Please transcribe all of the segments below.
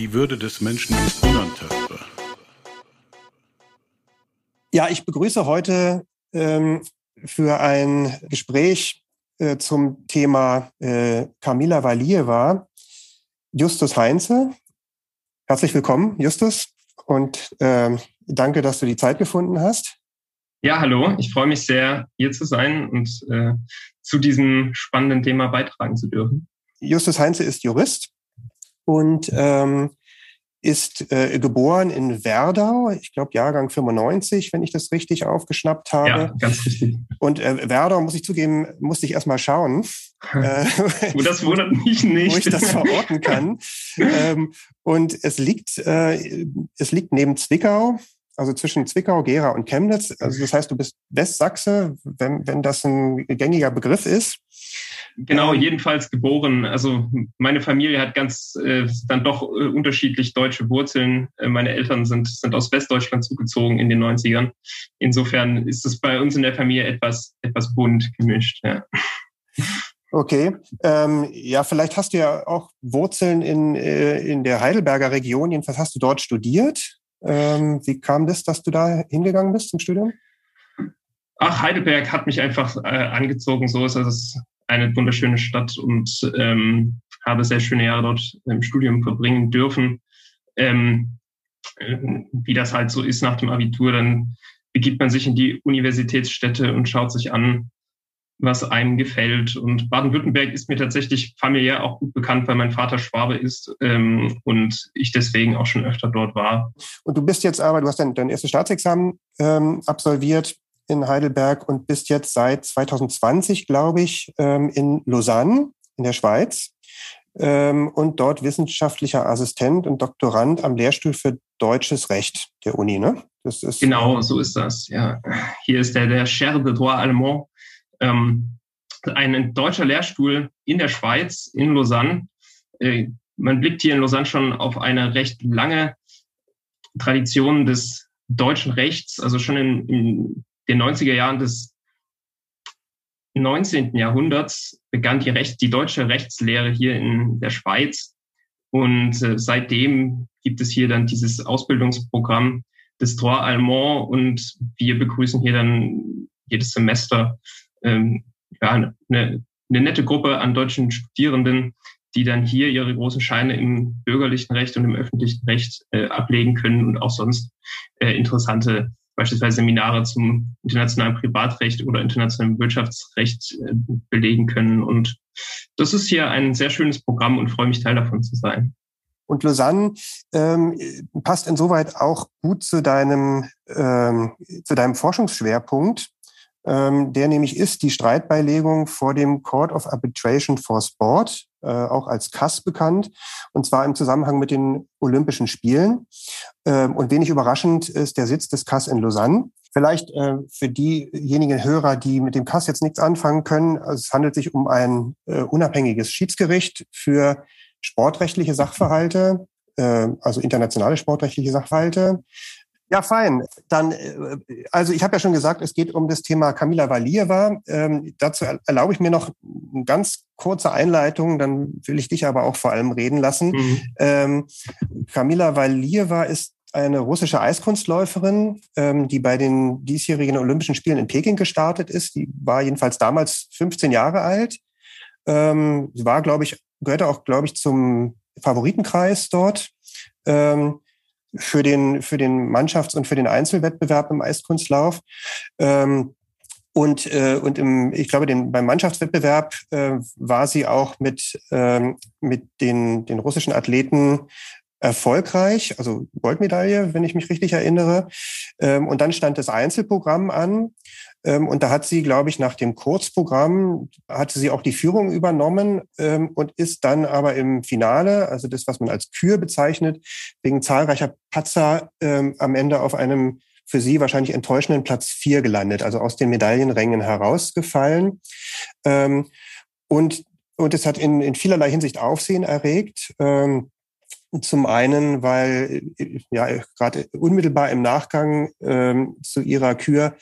Die Würde des Menschen ist unantastbar. Ja, ich begrüße heute ähm, für ein Gespräch äh, zum Thema äh, Kamila Valieva Justus Heinze. Herzlich willkommen, Justus. Und äh, danke, dass du die Zeit gefunden hast. Ja, hallo. Ich freue mich sehr, hier zu sein und äh, zu diesem spannenden Thema beitragen zu dürfen. Justus Heinze ist Jurist und ähm, ist äh, geboren in Werdau, ich glaube Jahrgang 95, wenn ich das richtig aufgeschnappt habe. Ja, ganz richtig. Und äh, Werdau, muss ich zugeben, musste ich erstmal schauen. äh, und das wundert mich nicht. Wo ich das verorten kann. ähm, und es liegt, äh, es liegt neben Zwickau, also zwischen Zwickau, Gera und Chemnitz. Also das heißt, du bist Westsachse, wenn, wenn das ein gängiger Begriff ist. Genau, jedenfalls geboren. Also meine Familie hat ganz äh, dann doch äh, unterschiedlich deutsche Wurzeln. Äh, meine Eltern sind, sind aus Westdeutschland zugezogen in den 90ern. Insofern ist es bei uns in der Familie etwas, etwas bunt gemischt. Ja. Okay, ähm, ja, vielleicht hast du ja auch Wurzeln in, äh, in der Heidelberger Region. Jedenfalls hast du dort studiert. Ähm, wie kam das, dass du da hingegangen bist zum Studium? Ach, Heidelberg hat mich einfach äh, angezogen. So ist es eine wunderschöne Stadt und ähm, habe sehr schöne Jahre dort im Studium verbringen dürfen. Ähm, äh, wie das halt so ist nach dem Abitur, dann begibt man sich in die Universitätsstädte und schaut sich an, was einem gefällt. Und Baden-Württemberg ist mir tatsächlich familiär auch gut bekannt, weil mein Vater Schwabe ist ähm, und ich deswegen auch schon öfter dort war. Und du bist jetzt aber, du hast dein, dein erstes Staatsexamen ähm, absolviert in Heidelberg und bist jetzt seit 2020, glaube ich, ähm, in Lausanne in der Schweiz ähm, und dort wissenschaftlicher Assistent und Doktorand am Lehrstuhl für deutsches Recht der Uni, ne? Das ist genau, so ist das. Ja, hier ist der der Chaire de droit allemand ähm, ein deutscher Lehrstuhl in der Schweiz, in Lausanne. Äh, man blickt hier in Lausanne schon auf eine recht lange Tradition des deutschen Rechts, also schon in, in den 90er Jahren des 19. Jahrhunderts begann die, Recht, die deutsche Rechtslehre hier in der Schweiz. Und äh, seitdem gibt es hier dann dieses Ausbildungsprogramm des Droit Allemand und wir begrüßen hier dann jedes Semester ähm, ja, eine, eine nette Gruppe an deutschen Studierenden, die dann hier ihre großen Scheine im bürgerlichen Recht und im öffentlichen Recht äh, ablegen können und auch sonst äh, interessante beispielsweise Seminare zum internationalen Privatrecht oder internationalen Wirtschaftsrecht äh, belegen können. Und das ist hier ein sehr schönes Programm und freue mich Teil davon zu sein. Und Lausanne ähm, passt insoweit auch gut zu deinem, ähm, zu deinem Forschungsschwerpunkt ähm, der nämlich ist die Streitbeilegung vor dem Court of Arbitration for Sport, äh, auch als CAS bekannt, und zwar im Zusammenhang mit den Olympischen Spielen. Ähm, und wenig überraschend ist der Sitz des CAS in Lausanne. Vielleicht äh, für diejenigen Hörer, die mit dem CAS jetzt nichts anfangen können, also es handelt sich um ein äh, unabhängiges Schiedsgericht für sportrechtliche Sachverhalte, äh, also internationale sportrechtliche Sachverhalte. Ja, fein. Dann, äh, also ich habe ja schon gesagt, es geht um das Thema Kamila Valieva. Ähm, dazu erlaube ich mir noch eine ganz kurze Einleitung, dann will ich dich aber auch vor allem reden lassen. Mhm. Ähm, Kamila Valieva ist eine russische Eiskunstläuferin, ähm, die bei den diesjährigen Olympischen Spielen in Peking gestartet ist. Die war jedenfalls damals 15 Jahre alt. Ähm, sie war, glaube ich, gehörte auch, glaube ich, zum Favoritenkreis dort. Ähm, für den, für den Mannschafts- und für den Einzelwettbewerb im Eiskunstlauf. Ähm, und, äh, und im, ich glaube, den, beim Mannschaftswettbewerb äh, war sie auch mit, ähm, mit den, den russischen Athleten erfolgreich, also Goldmedaille, wenn ich mich richtig erinnere. Ähm, und dann stand das Einzelprogramm an. Ähm, und da hat sie, glaube ich, nach dem Kurzprogramm, hatte sie auch die Führung übernommen ähm, und ist dann aber im Finale, also das, was man als Kür bezeichnet, wegen zahlreicher Patzer am Ende auf einem für sie wahrscheinlich enttäuschenden Platz vier gelandet, also aus den Medaillenrängen herausgefallen. Und, und es hat in, in vielerlei Hinsicht Aufsehen erregt. Zum einen, weil ja gerade unmittelbar im Nachgang ähm, zu ihrer Kür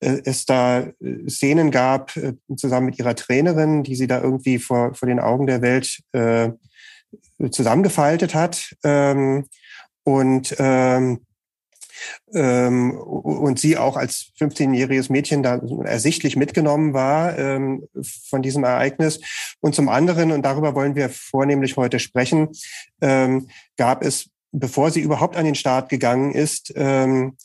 äh, es da äh, Szenen gab äh, zusammen mit ihrer Trainerin, die sie da irgendwie vor, vor den Augen der Welt äh, zusammengefaltet hat. Ähm, und ähm, ähm, und sie auch als 15-jähriges Mädchen da ersichtlich mitgenommen war ähm, von diesem Ereignis. Und zum anderen, und darüber wollen wir vornehmlich heute sprechen, ähm, gab es, bevor sie überhaupt an den Start gegangen ist, ähm,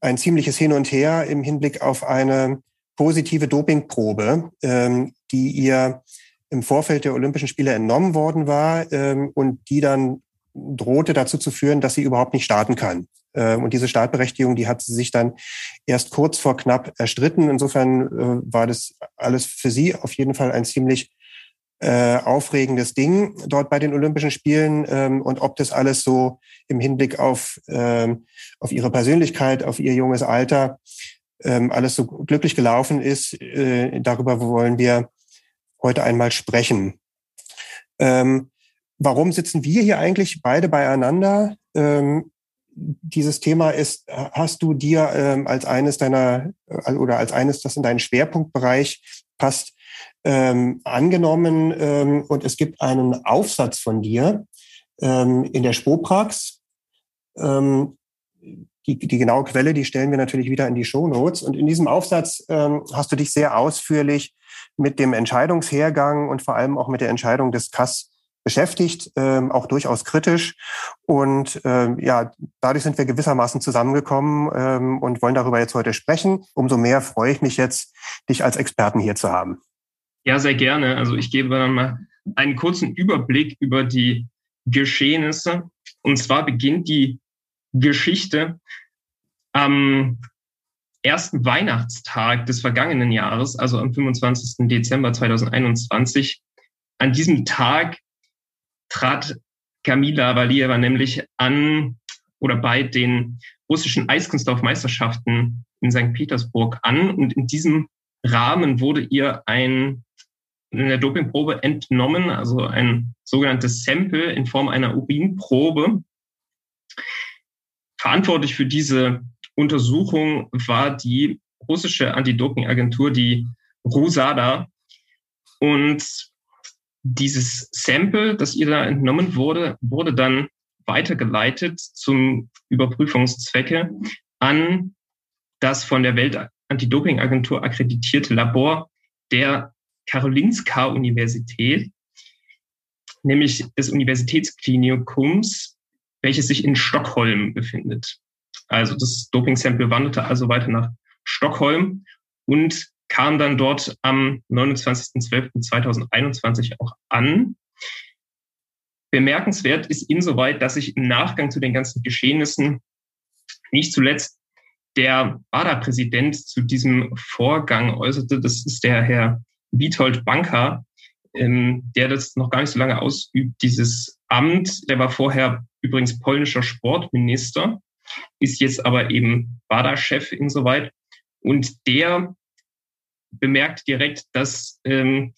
ein ziemliches Hin und Her im Hinblick auf eine positive Dopingprobe, ähm, die ihr im Vorfeld der Olympischen Spiele entnommen worden war ähm, und die dann drohte dazu zu führen, dass sie überhaupt nicht starten kann. Ähm, und diese Startberechtigung, die hat sie sich dann erst kurz vor knapp erstritten. Insofern äh, war das alles für sie auf jeden Fall ein ziemlich äh, aufregendes Ding dort bei den Olympischen Spielen. Ähm, und ob das alles so im Hinblick auf, ähm, auf ihre Persönlichkeit, auf ihr junges Alter, alles so glücklich gelaufen ist, äh, darüber wollen wir heute einmal sprechen. warum sitzen wir hier eigentlich beide beieinander? Dieses Thema ist, hast du dir ähm, als eines deiner äh, oder als eines, das in deinen Schwerpunktbereich passt, ähm, angenommen ähm, und es gibt einen Aufsatz von dir ähm, in der Spoprax. Ähm, die, die genaue Quelle, die stellen wir natürlich wieder in die Show Notes. Und in diesem Aufsatz ähm, hast du dich sehr ausführlich mit dem Entscheidungshergang und vor allem auch mit der Entscheidung des KAS beschäftigt, ähm, auch durchaus kritisch. Und ähm, ja, dadurch sind wir gewissermaßen zusammengekommen ähm, und wollen darüber jetzt heute sprechen. Umso mehr freue ich mich jetzt, dich als Experten hier zu haben. Ja, sehr gerne. Also ich gebe dann mal einen kurzen Überblick über die Geschehnisse. Und zwar beginnt die Geschichte am ersten Weihnachtstag des vergangenen Jahres, also am 25. Dezember 2021. An diesem Tag trat Kamila Valieva nämlich an oder bei den russischen Eiskunstlaufmeisterschaften in St. Petersburg an. Und in diesem Rahmen wurde ihr ein in der Dopingprobe entnommen, also ein sogenanntes Sample in Form einer Urinprobe. Verantwortlich für diese Untersuchung war die russische Anti-Doping-Agentur, die RUSADA. Und dieses Sample, das ihr da entnommen wurde, wurde dann weitergeleitet zum Überprüfungszwecke an das von der Welt-Anti-Doping-Agentur akkreditierte Labor der Karolinska-Universität, nämlich des Universitätsklinikums, welches sich in Stockholm befindet. Also das Doping-Sample wanderte also weiter nach Stockholm und kam dann dort am 29.12.2021 auch an. Bemerkenswert ist insoweit, dass sich im Nachgang zu den ganzen Geschehnissen nicht zuletzt der WADA-Präsident zu diesem Vorgang äußerte. Das ist der Herr Witold Banka, ähm, der das noch gar nicht so lange ausübt, dieses Amt. Der war vorher übrigens polnischer Sportminister, ist jetzt aber eben WADA-Chef insoweit. Und der bemerkt direkt, dass ähm,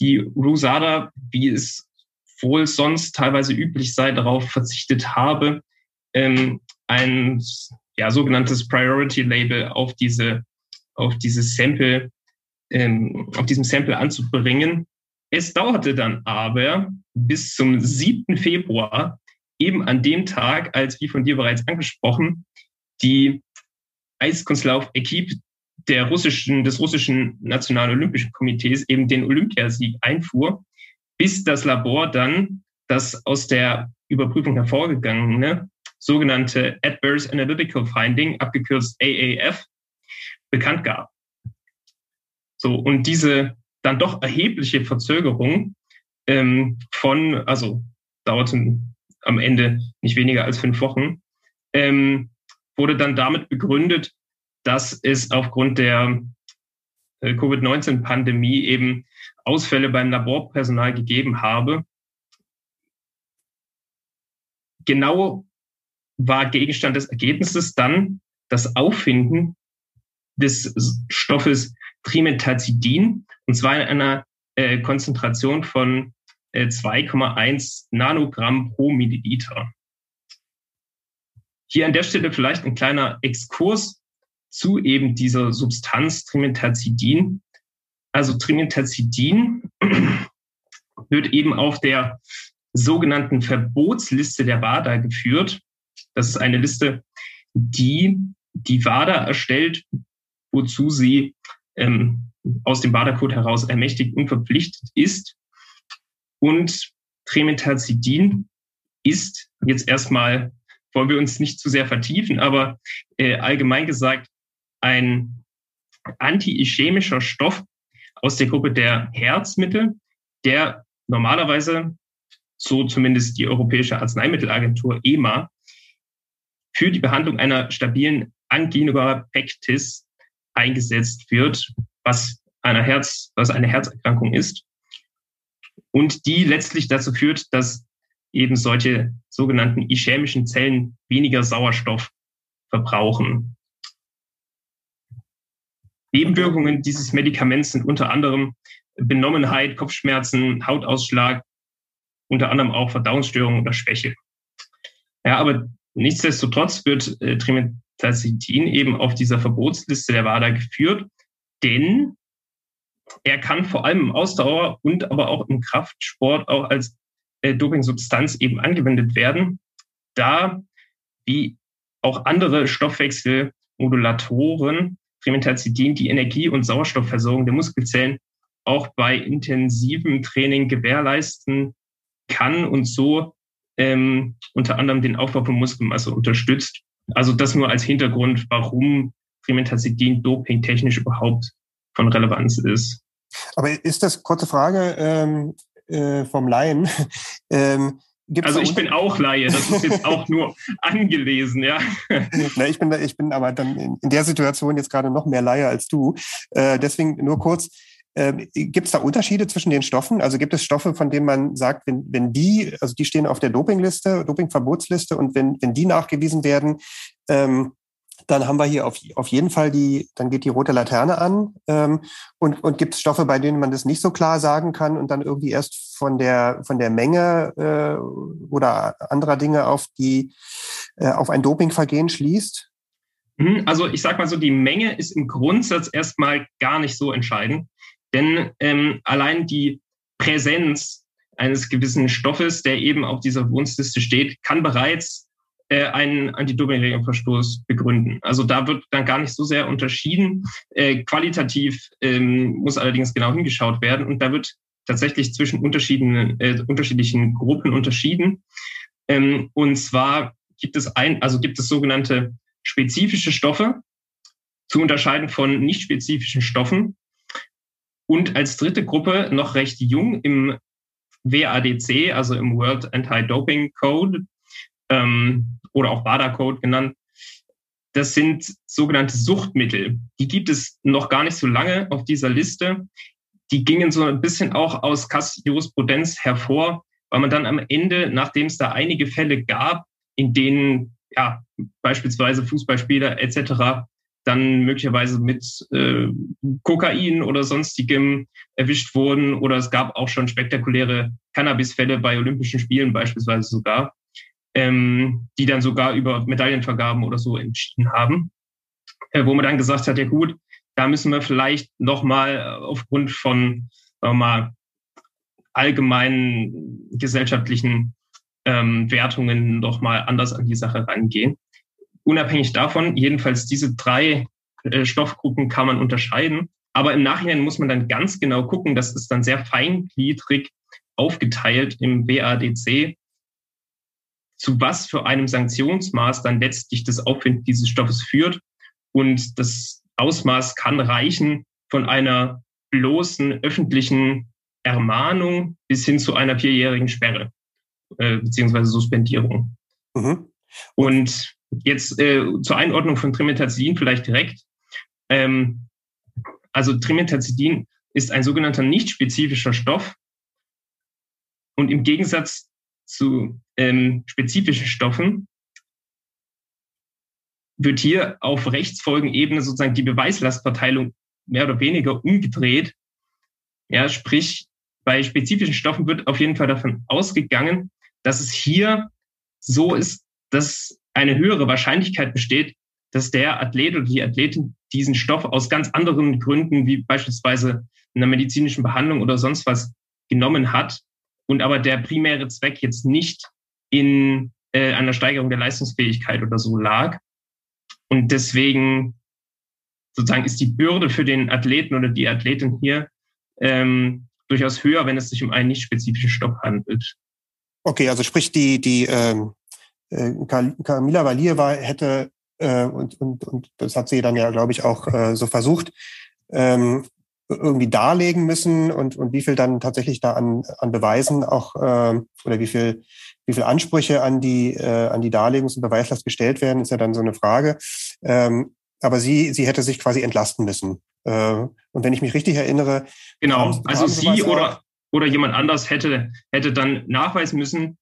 die Rusada, wie es wohl sonst teilweise üblich sei, darauf verzichtet habe, ähm, ein ja, sogenanntes Priority Label auf diese auf dieses Sample ähm, auf diesem Sample anzubringen. Es dauerte dann aber bis zum 7. Februar, eben an dem Tag, als wie von dir bereits angesprochen, die Eiskunstlauf-Equipe der russischen, des russischen Nationalen Olympischen Komitees eben den Olympiasieg einfuhr, bis das Labor dann das aus der Überprüfung hervorgegangene sogenannte Adverse Analytical Finding, abgekürzt AAF, bekannt gab. So, und diese dann doch erhebliche Verzögerung ähm, von, also dauerten am Ende nicht weniger als fünf Wochen, ähm, wurde dann damit begründet, dass es aufgrund der äh, Covid-19-Pandemie eben Ausfälle beim Laborpersonal gegeben habe. Genau war Gegenstand des Ergebnisses dann das Auffinden des Stoffes Trimetazidin, und zwar in einer äh, Konzentration von äh, 2,1 Nanogramm pro Milliliter. Hier an der Stelle vielleicht ein kleiner Exkurs zu eben dieser Substanz Trimetazidin. Also Trimetazidin wird eben auf der sogenannten Verbotsliste der WADA geführt. Das ist eine Liste, die die WADA erstellt, wozu sie ähm, aus dem WADA-Code heraus ermächtigt und verpflichtet ist. Und Tremetazidin ist jetzt erstmal, wollen wir uns nicht zu sehr vertiefen, aber äh, allgemein gesagt ein anti-ischämischer Stoff aus der Gruppe der Herzmittel, der normalerweise, so zumindest die Europäische Arzneimittelagentur EMA, für die Behandlung einer stabilen Angina eingesetzt wird, was einer Herz, was eine Herzerkrankung ist. Und die letztlich dazu führt, dass eben solche sogenannten ischämischen Zellen weniger Sauerstoff verbrauchen. Nebenwirkungen dieses Medikaments sind unter anderem Benommenheit, Kopfschmerzen, Hautausschlag, unter anderem auch Verdauungsstörungen oder Schwäche. Ja, aber nichtsdestotrotz wird äh, Trimetazidin eben auf dieser Verbotsliste der WADA geführt, denn er kann vor allem im Ausdauer und aber auch im Kraftsport auch als äh, Dopingsubstanz eben angewendet werden, da wie auch andere Stoffwechselmodulatoren Trimetazidin die Energie- und Sauerstoffversorgung der Muskelzellen auch bei intensivem Training gewährleisten kann und so ähm, unter anderem den Aufbau von Muskelmasse unterstützt. Also das nur als Hintergrund, warum Trimetazidin dopingtechnisch überhaupt von Relevanz ist. Aber ist das, kurze Frage ähm, äh, vom Laien, ähm, Gibt's also ich bin auch Laie, das ist jetzt auch nur angelesen, ja. Na, ich bin, ich bin aber dann in, der Situation jetzt gerade noch mehr Laie als du. Äh, deswegen nur kurz, äh, gibt es da Unterschiede zwischen den Stoffen? Also gibt es Stoffe, von denen man sagt, wenn, wenn die, also die stehen auf der Dopingliste, Dopingverbotsliste und wenn, wenn die nachgewiesen werden, ähm, dann haben wir hier auf, auf jeden Fall die, dann geht die rote Laterne an. Ähm, und und gibt es Stoffe, bei denen man das nicht so klar sagen kann und dann irgendwie erst von der, von der Menge äh, oder anderer Dinge auf, die, äh, auf ein Dopingvergehen schließt? Mhm, also ich sage mal so, die Menge ist im Grundsatz erstmal gar nicht so entscheidend, denn ähm, allein die Präsenz eines gewissen Stoffes, der eben auf dieser Wunschliste steht, kann bereits äh, einen Anti-Doping-Regelverstoß begründen. Also da wird dann gar nicht so sehr unterschieden. Äh, qualitativ ähm, muss allerdings genau hingeschaut werden und da wird tatsächlich zwischen unterschiedlichen, äh, unterschiedlichen Gruppen unterschieden. Ähm, und zwar gibt es ein, also gibt es sogenannte spezifische Stoffe zu unterscheiden von nicht spezifischen Stoffen. Und als dritte Gruppe noch recht jung im WADC, also im World Anti-Doping Code, ähm, oder auch WADA-Code genannt. Das sind sogenannte Suchtmittel. Die gibt es noch gar nicht so lange auf dieser Liste. Die gingen so ein bisschen auch aus Jurisprudenz hervor, weil man dann am Ende, nachdem es da einige Fälle gab, in denen ja beispielsweise Fußballspieler etc. dann möglicherweise mit äh, Kokain oder sonstigem erwischt wurden oder es gab auch schon spektakuläre Cannabisfälle bei Olympischen Spielen beispielsweise sogar ähm, die dann sogar über Medaillenvergaben oder so entschieden haben, äh, wo man dann gesagt hat, ja gut, da müssen wir vielleicht nochmal aufgrund von sagen wir mal, allgemeinen gesellschaftlichen ähm, Wertungen nochmal anders an die Sache rangehen. Unabhängig davon, jedenfalls diese drei äh, Stoffgruppen kann man unterscheiden. Aber im Nachhinein muss man dann ganz genau gucken, das ist dann sehr feingliedrig aufgeteilt im BADC, zu was für einem Sanktionsmaß dann letztlich das Auffinden dieses Stoffes führt. Und das Ausmaß kann reichen von einer bloßen öffentlichen Ermahnung bis hin zu einer vierjährigen Sperre. äh, beziehungsweise Suspendierung. Mhm. Und jetzt äh, zur Einordnung von Trimetazidin vielleicht direkt. Ähm, also Trimetazidin ist ein sogenannter nicht spezifischer Stoff. Und im Gegensatz zu ähm, spezifischen Stoffen wird hier auf Rechtsfolgenebene sozusagen die Beweislastverteilung mehr oder weniger umgedreht. Ja, sprich, bei spezifischen Stoffen wird auf jeden Fall davon ausgegangen, dass es hier so ist, dass eine höhere Wahrscheinlichkeit besteht, dass der Athlet oder die Athletin diesen Stoff aus ganz anderen Gründen, wie beispielsweise einer medizinischen Behandlung oder sonst was, genommen hat und aber der primäre Zweck jetzt nicht in äh, einer Steigerung der Leistungsfähigkeit oder so lag. Und deswegen sozusagen ist die Bürde für den Athleten oder die Athletin hier ähm, durchaus höher, wenn es sich um einen nicht spezifischen Stoff handelt. Okay, also sprich die die ähm, äh, Camila Valieva hätte äh, und, und, und das hat sie dann ja, glaube ich, auch äh, so versucht, ähm, irgendwie darlegen müssen und, und wie viel dann tatsächlich da an, an Beweisen auch äh, oder wie viel wie viel Ansprüche an die äh, an die Darlegungs- und Beweislast gestellt werden, ist ja dann so eine Frage. Ähm, aber sie sie hätte sich quasi entlasten müssen. Äh, und wenn ich mich richtig erinnere, genau, haben, also haben sie oder oder jemand anders hätte hätte dann nachweisen müssen.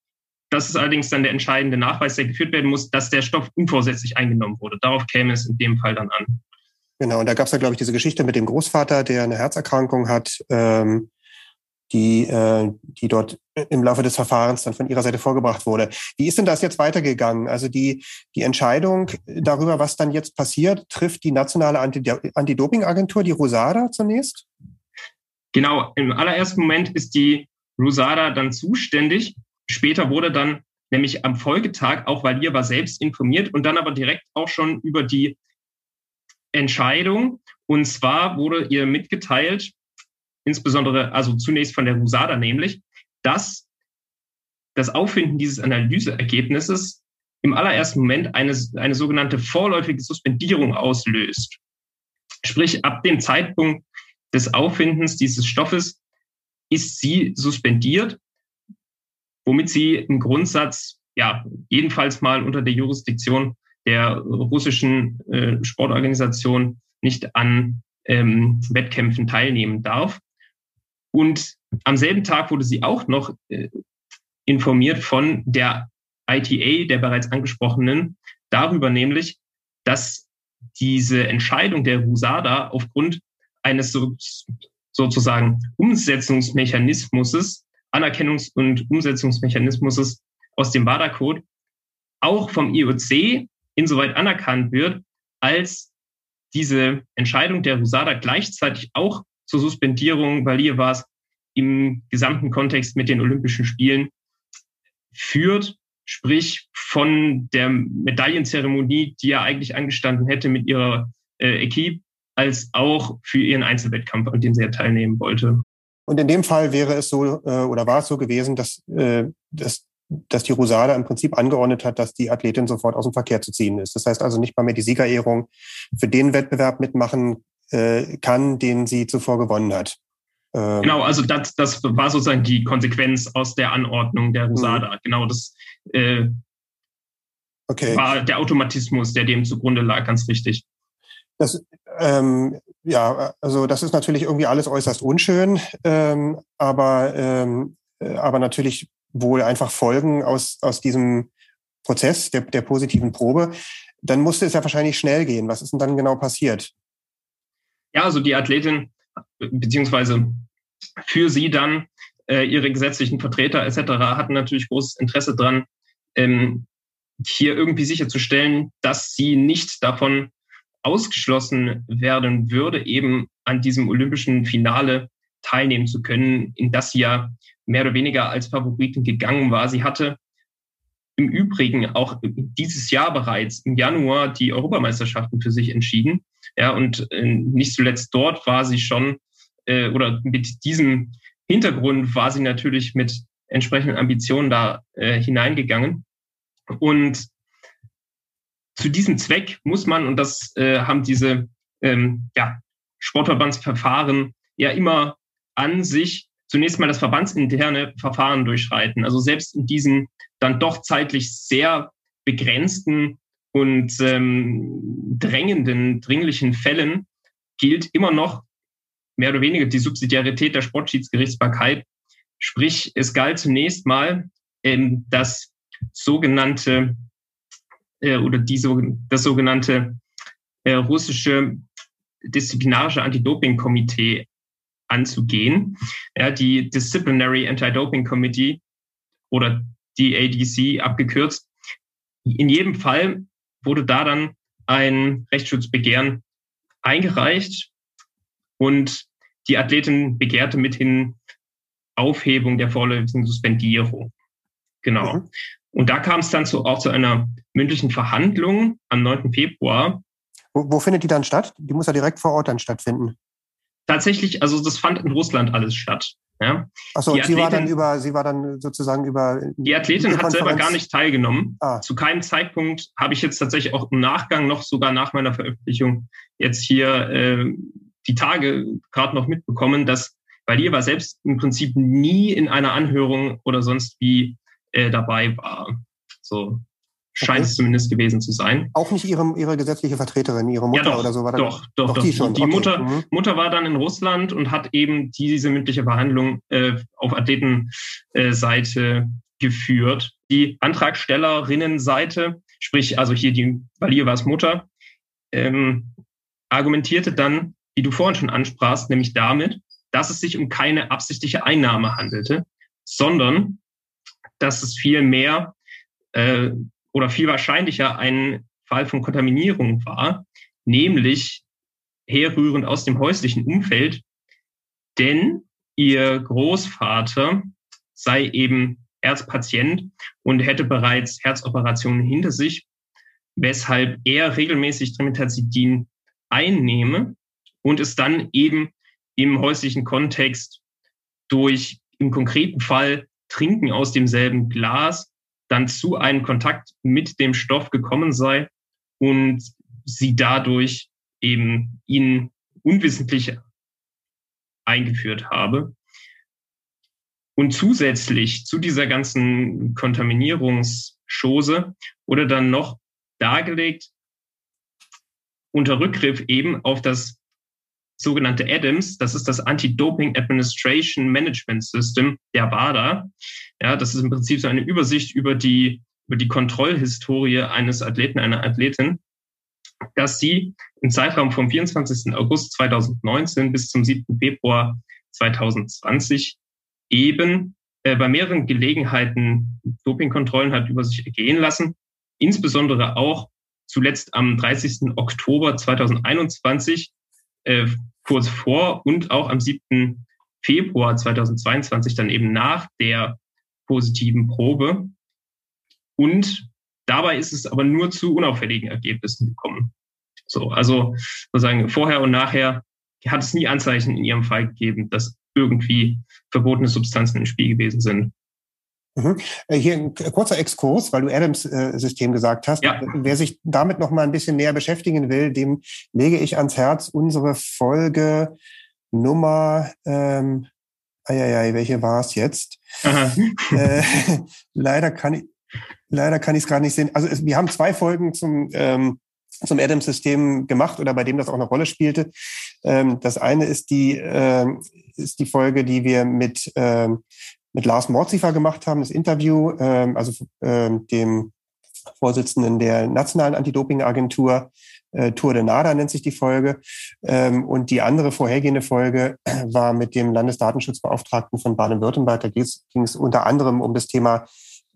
Das ist allerdings dann der entscheidende Nachweis, der geführt werden muss, dass der Stoff unvorsätzlich eingenommen wurde. Darauf käme es in dem Fall dann an. Genau, und da gab es ja, glaube ich, diese Geschichte mit dem Großvater, der eine Herzerkrankung hat, ähm, die, äh, die dort im Laufe des Verfahrens dann von ihrer Seite vorgebracht wurde. Wie ist denn das jetzt weitergegangen? Also die, die Entscheidung darüber, was dann jetzt passiert, trifft die nationale Anti-Doping-Agentur, die Rosada zunächst? Genau, im allerersten Moment ist die Rosada dann zuständig. Später wurde dann nämlich am Folgetag auch Valier war selbst informiert und dann aber direkt auch schon über die Entscheidung. Und zwar wurde ihr mitgeteilt, insbesondere, also zunächst von der RUSADA nämlich, dass das Auffinden dieses Analyseergebnisses im allerersten Moment eine, eine sogenannte vorläufige Suspendierung auslöst. Sprich, ab dem Zeitpunkt des Auffindens dieses Stoffes ist sie suspendiert, womit sie im Grundsatz ja jedenfalls mal unter der Jurisdiktion der russischen äh, Sportorganisation nicht an ähm, Wettkämpfen teilnehmen darf. Und am selben Tag wurde sie auch noch äh, informiert von der ITA, der bereits angesprochenen, darüber nämlich, dass diese Entscheidung der RUSADA aufgrund eines so, sozusagen Umsetzungsmechanismus, Anerkennungs- und Umsetzungsmechanismus aus dem WADA-Code auch vom IOC insoweit anerkannt wird, als diese Entscheidung der Rusada gleichzeitig auch zur Suspendierung Valievas im gesamten Kontext mit den Olympischen Spielen führt, sprich von der Medaillenzeremonie, die ja eigentlich angestanden hätte mit ihrer äh, Equipe, als auch für ihren Einzelwettkampf, an dem sie ja teilnehmen wollte. Und in dem Fall wäre es so äh, oder war es so gewesen, dass, äh, dass dass die Rosada im Prinzip angeordnet hat, dass die Athletin sofort aus dem Verkehr zu ziehen ist. Das heißt also nicht mal mehr die Siegerehrung für den Wettbewerb mitmachen äh, kann, den sie zuvor gewonnen hat. Ähm genau, also das, das war sozusagen die Konsequenz aus der Anordnung der Rosada. Mhm. Genau, das äh, okay. war der Automatismus, der dem zugrunde lag, ganz richtig. Das, ähm, ja, also das ist natürlich irgendwie alles äußerst unschön, ähm, aber, ähm, äh, aber natürlich wohl einfach Folgen aus, aus diesem Prozess der, der positiven Probe, dann musste es ja wahrscheinlich schnell gehen. Was ist denn dann genau passiert? Ja, also die Athletin, beziehungsweise für sie dann äh, ihre gesetzlichen Vertreter etc. hatten natürlich großes Interesse dran, ähm, hier irgendwie sicherzustellen, dass sie nicht davon ausgeschlossen werden würde, eben an diesem olympischen Finale teilnehmen zu können, in das sie ja mehr oder weniger als Favoritin gegangen war. Sie hatte im Übrigen auch dieses Jahr bereits im Januar die Europameisterschaften für sich entschieden. Ja, und äh, nicht zuletzt dort war sie schon, äh, oder mit diesem Hintergrund war sie natürlich mit entsprechenden Ambitionen da äh, hineingegangen. Und zu diesem Zweck muss man, und das äh, haben diese ähm, ja, Sportverbandsverfahren ja immer an sich, zunächst mal das verbandsinterne Verfahren durchschreiten. Also selbst in diesen dann doch zeitlich sehr begrenzten und ähm, drängenden, dringlichen Fällen gilt immer noch mehr oder weniger die Subsidiarität der Sportschiedsgerichtsbarkeit. Sprich, es galt zunächst mal ähm, das sogenannte äh, oder die, das sogenannte äh, russische disziplinarische Anti-Doping-Komitee anzugehen. Ja, die Disciplinary Anti-Doping Committee oder die ADC abgekürzt. In jedem Fall wurde da dann ein Rechtsschutzbegehren eingereicht und die Athletin begehrte mithin Aufhebung der vorläufigen Suspendierung. Genau. Mhm. Und da kam es dann zu, auch zu einer mündlichen Verhandlung am 9. Februar. Wo, wo findet die dann statt? Die muss ja direkt vor Ort dann stattfinden. Tatsächlich, also das fand in Russland alles statt. Ja. Achso, und sie war dann über, sie war dann sozusagen über. Die Athletin hat selber gar nicht teilgenommen. Ah. Zu keinem Zeitpunkt habe ich jetzt tatsächlich auch im Nachgang noch sogar nach meiner Veröffentlichung jetzt hier äh, die Tage gerade noch mitbekommen, dass Valier war selbst im Prinzip nie in einer Anhörung oder sonst wie äh, dabei war. So scheint es zumindest gewesen zu sein. Auch nicht ihre, ihre gesetzliche Vertreterin, ihre Mutter ja, doch, oder so war das? Doch, doch, doch. doch. Die, schon. die okay. Mutter, mhm. Mutter war dann in Russland und hat eben diese mündliche Verhandlung äh, auf Athletenseite geführt. Die Antragstellerinnenseite, sprich also hier die Valievas Mutter, ähm, argumentierte dann, wie du vorhin schon ansprachst, nämlich damit, dass es sich um keine absichtliche Einnahme handelte, sondern dass es viel mehr äh, oder viel wahrscheinlicher ein Fall von Kontaminierung war, nämlich herrührend aus dem häuslichen Umfeld, denn ihr Großvater sei eben Herzpatient und hätte bereits Herzoperationen hinter sich, weshalb er regelmäßig Trimetazidin einnehme und es dann eben im häuslichen Kontext durch im konkreten Fall Trinken aus demselben Glas dann zu einem Kontakt mit dem Stoff gekommen sei und sie dadurch eben ihn unwissentlich eingeführt habe. Und zusätzlich zu dieser ganzen Kontaminierungschose wurde dann noch dargelegt, unter Rückgriff eben auf das sogenannte ADAMS, das ist das Anti-Doping Administration Management System der WADA. Ja, das ist im Prinzip so eine Übersicht über die, über die Kontrollhistorie eines Athleten, einer Athletin, dass sie im Zeitraum vom 24. August 2019 bis zum 7. Februar 2020 eben äh, bei mehreren Gelegenheiten Dopingkontrollen hat über sich ergehen lassen, insbesondere auch zuletzt am 30. Oktober 2021 äh, kurz vor und auch am 7. Februar 2022 dann eben nach der positiven Probe. Und dabei ist es aber nur zu unauffälligen Ergebnissen gekommen. So, also sozusagen vorher und nachher hat es nie Anzeichen in ihrem Fall gegeben, dass irgendwie verbotene Substanzen im Spiel gewesen sind. Mhm. Äh, hier ein kurzer Exkurs, weil du Adams-System äh, gesagt hast. Ja. Wer sich damit noch mal ein bisschen näher beschäftigen will, dem lege ich ans Herz unsere Folge Nummer, ähm, ei, welche war es jetzt? Äh, leider kann ich, leider kann ich es gerade nicht sehen. Also es, wir haben zwei Folgen zum ähm, zum Adams-System gemacht oder bei dem das auch eine Rolle spielte. Ähm, das eine ist die ähm, ist die Folge, die wir mit ähm, mit Lars Mordziefer gemacht haben, das Interview, ähm, also ähm, dem Vorsitzenden der Nationalen Anti-Doping-Agentur, äh, Tour de Nada nennt sich die Folge. Ähm, und die andere vorhergehende Folge war mit dem Landesdatenschutzbeauftragten von Baden-Württemberg. Da ging es unter anderem um das Thema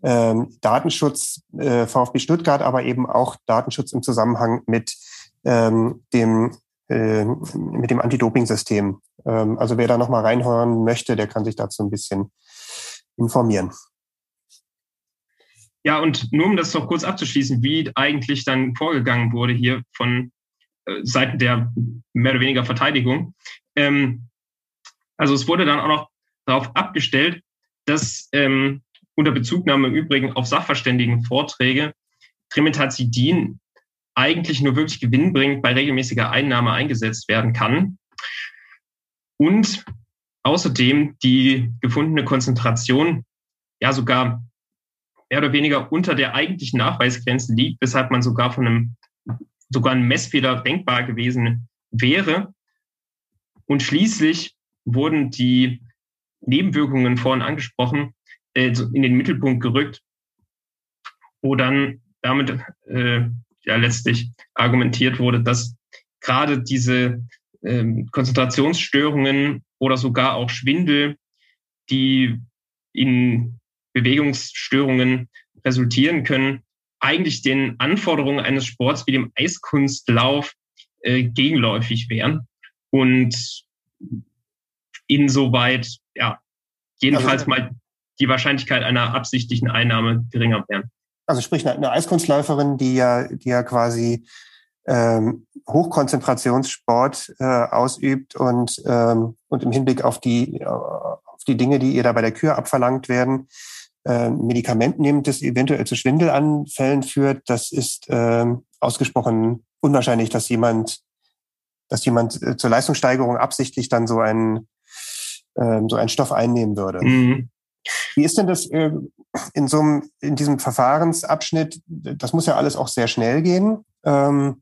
ähm, Datenschutz äh, VfB Stuttgart, aber eben auch Datenschutz im Zusammenhang mit ähm, dem äh, mit dem Anti-Doping-System. Ähm, also wer da noch mal reinhören möchte, der kann sich dazu ein bisschen informieren. Ja, und nur um das noch kurz abzuschließen, wie eigentlich dann vorgegangen wurde hier von äh, Seiten der mehr oder weniger Verteidigung. Ähm, also es wurde dann auch noch darauf abgestellt, dass ähm, unter Bezugnahme im Übrigen auf Sachverständigenvorträge Trimetazidin eigentlich nur wirklich gewinnbringend bei regelmäßiger Einnahme eingesetzt werden kann. Und außerdem die gefundene Konzentration ja sogar mehr oder weniger unter der eigentlichen Nachweisgrenze liegt, weshalb man sogar von einem sogar ein Messfehler denkbar gewesen wäre. Und schließlich wurden die Nebenwirkungen vorhin angesprochen, äh, in den Mittelpunkt gerückt, wo dann damit äh, ja letztlich argumentiert wurde, dass gerade diese ähm, Konzentrationsstörungen oder sogar auch Schwindel, die in Bewegungsstörungen resultieren können, eigentlich den Anforderungen eines Sports wie dem Eiskunstlauf äh, gegenläufig wären und insoweit ja jedenfalls also, mal die Wahrscheinlichkeit einer absichtlichen Einnahme geringer wären. Also sprich eine, Eiskunstläuferin, die ja, die ja quasi ähm, Hochkonzentrationssport äh, ausübt und, ähm, und im Hinblick auf die, auf die Dinge, die ihr da bei der Kür abverlangt werden, äh, Medikament nimmt, das eventuell zu Schwindelanfällen führt, das ist äh, ausgesprochen unwahrscheinlich, dass jemand, dass jemand äh, zur Leistungssteigerung absichtlich dann so einen, äh, so einen Stoff einnehmen würde. Mhm. Wie ist denn das äh, in so einem, in diesem Verfahrensabschnitt? Das muss ja alles auch sehr schnell gehen. Ähm,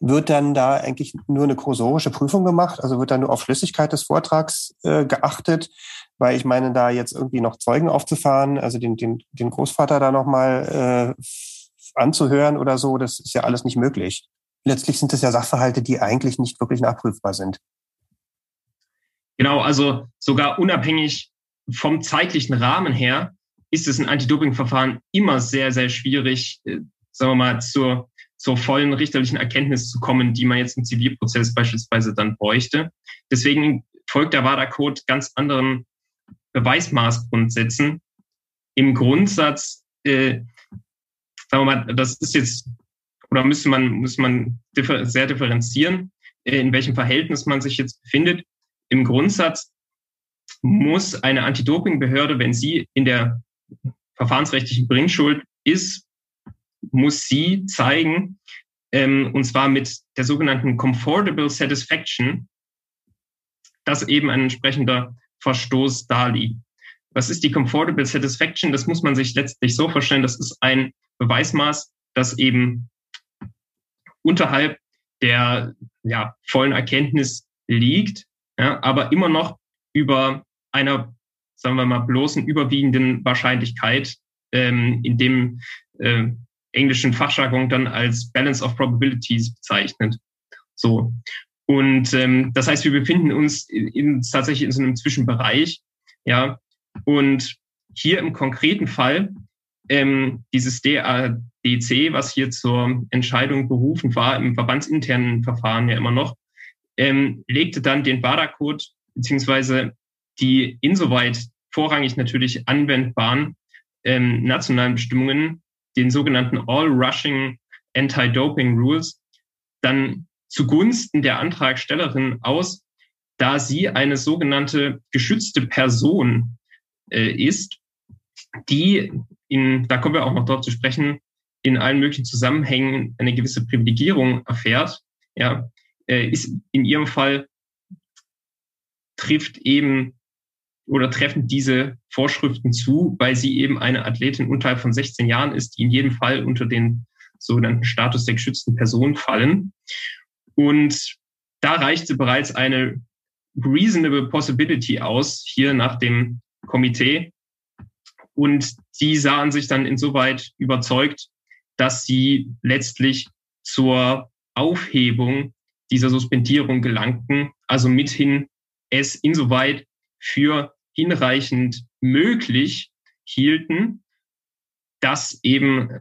wird dann da eigentlich nur eine kursorische Prüfung gemacht? Also wird dann nur auf Flüssigkeit des Vortrags äh, geachtet? Weil ich meine, da jetzt irgendwie noch Zeugen aufzufahren, also den, den, den Großvater da nochmal äh, anzuhören oder so, das ist ja alles nicht möglich. Letztlich sind es ja Sachverhalte, die eigentlich nicht wirklich nachprüfbar sind. Genau, also sogar unabhängig vom zeitlichen Rahmen her ist es ein Anti-Doping-Verfahren immer sehr, sehr schwierig, äh, sagen wir mal, zur, zur vollen richterlichen Erkenntnis zu kommen, die man jetzt im Zivilprozess beispielsweise dann bräuchte. Deswegen folgt der WADA-Code ganz anderen Beweismaßgrundsätzen. Im Grundsatz, äh, sagen wir mal, das ist jetzt, oder müsste man, muss man differ sehr differenzieren, äh, in welchem Verhältnis man sich jetzt befindet. Im Grundsatz muss eine Anti-Doping-Behörde, wenn sie in der verfahrensrechtlichen Bringschuld ist, muss sie zeigen, ähm, und zwar mit der sogenannten Comfortable Satisfaction, dass eben ein entsprechender Verstoß da liegt. Was ist die Comfortable Satisfaction? Das muss man sich letztlich so vorstellen, das ist ein Beweismaß, das eben unterhalb der ja, vollen Erkenntnis liegt, ja, aber immer noch über einer, sagen wir mal, bloßen überwiegenden Wahrscheinlichkeit, ähm, in dem äh, englischen Fachjargon dann als Balance of Probabilities bezeichnet. So. Und ähm, das heißt, wir befinden uns in, in, tatsächlich in so einem Zwischenbereich, ja. Und hier im konkreten Fall ähm, dieses DADC, was hier zur Entscheidung berufen war, im verbandsinternen Verfahren ja immer noch, ähm, legte dann den WADA-Code beziehungsweise die insoweit vorrangig natürlich anwendbaren ähm, nationalen Bestimmungen, den sogenannten All-Rushing Anti-Doping Rules, dann zugunsten der Antragstellerin aus, da sie eine sogenannte geschützte Person äh, ist, die in, da kommen wir auch noch dort zu sprechen, in allen möglichen Zusammenhängen eine gewisse Privilegierung erfährt, ja, äh, ist in ihrem Fall trifft eben oder treffen diese Vorschriften zu, weil sie eben eine Athletin unterhalb von 16 Jahren ist, die in jedem Fall unter den sogenannten Status der geschützten Person fallen. Und da reichte bereits eine reasonable possibility aus, hier nach dem Komitee. Und die sahen sich dann insoweit überzeugt, dass sie letztlich zur Aufhebung dieser Suspendierung gelangten, also mithin es insoweit für hinreichend möglich hielten, dass eben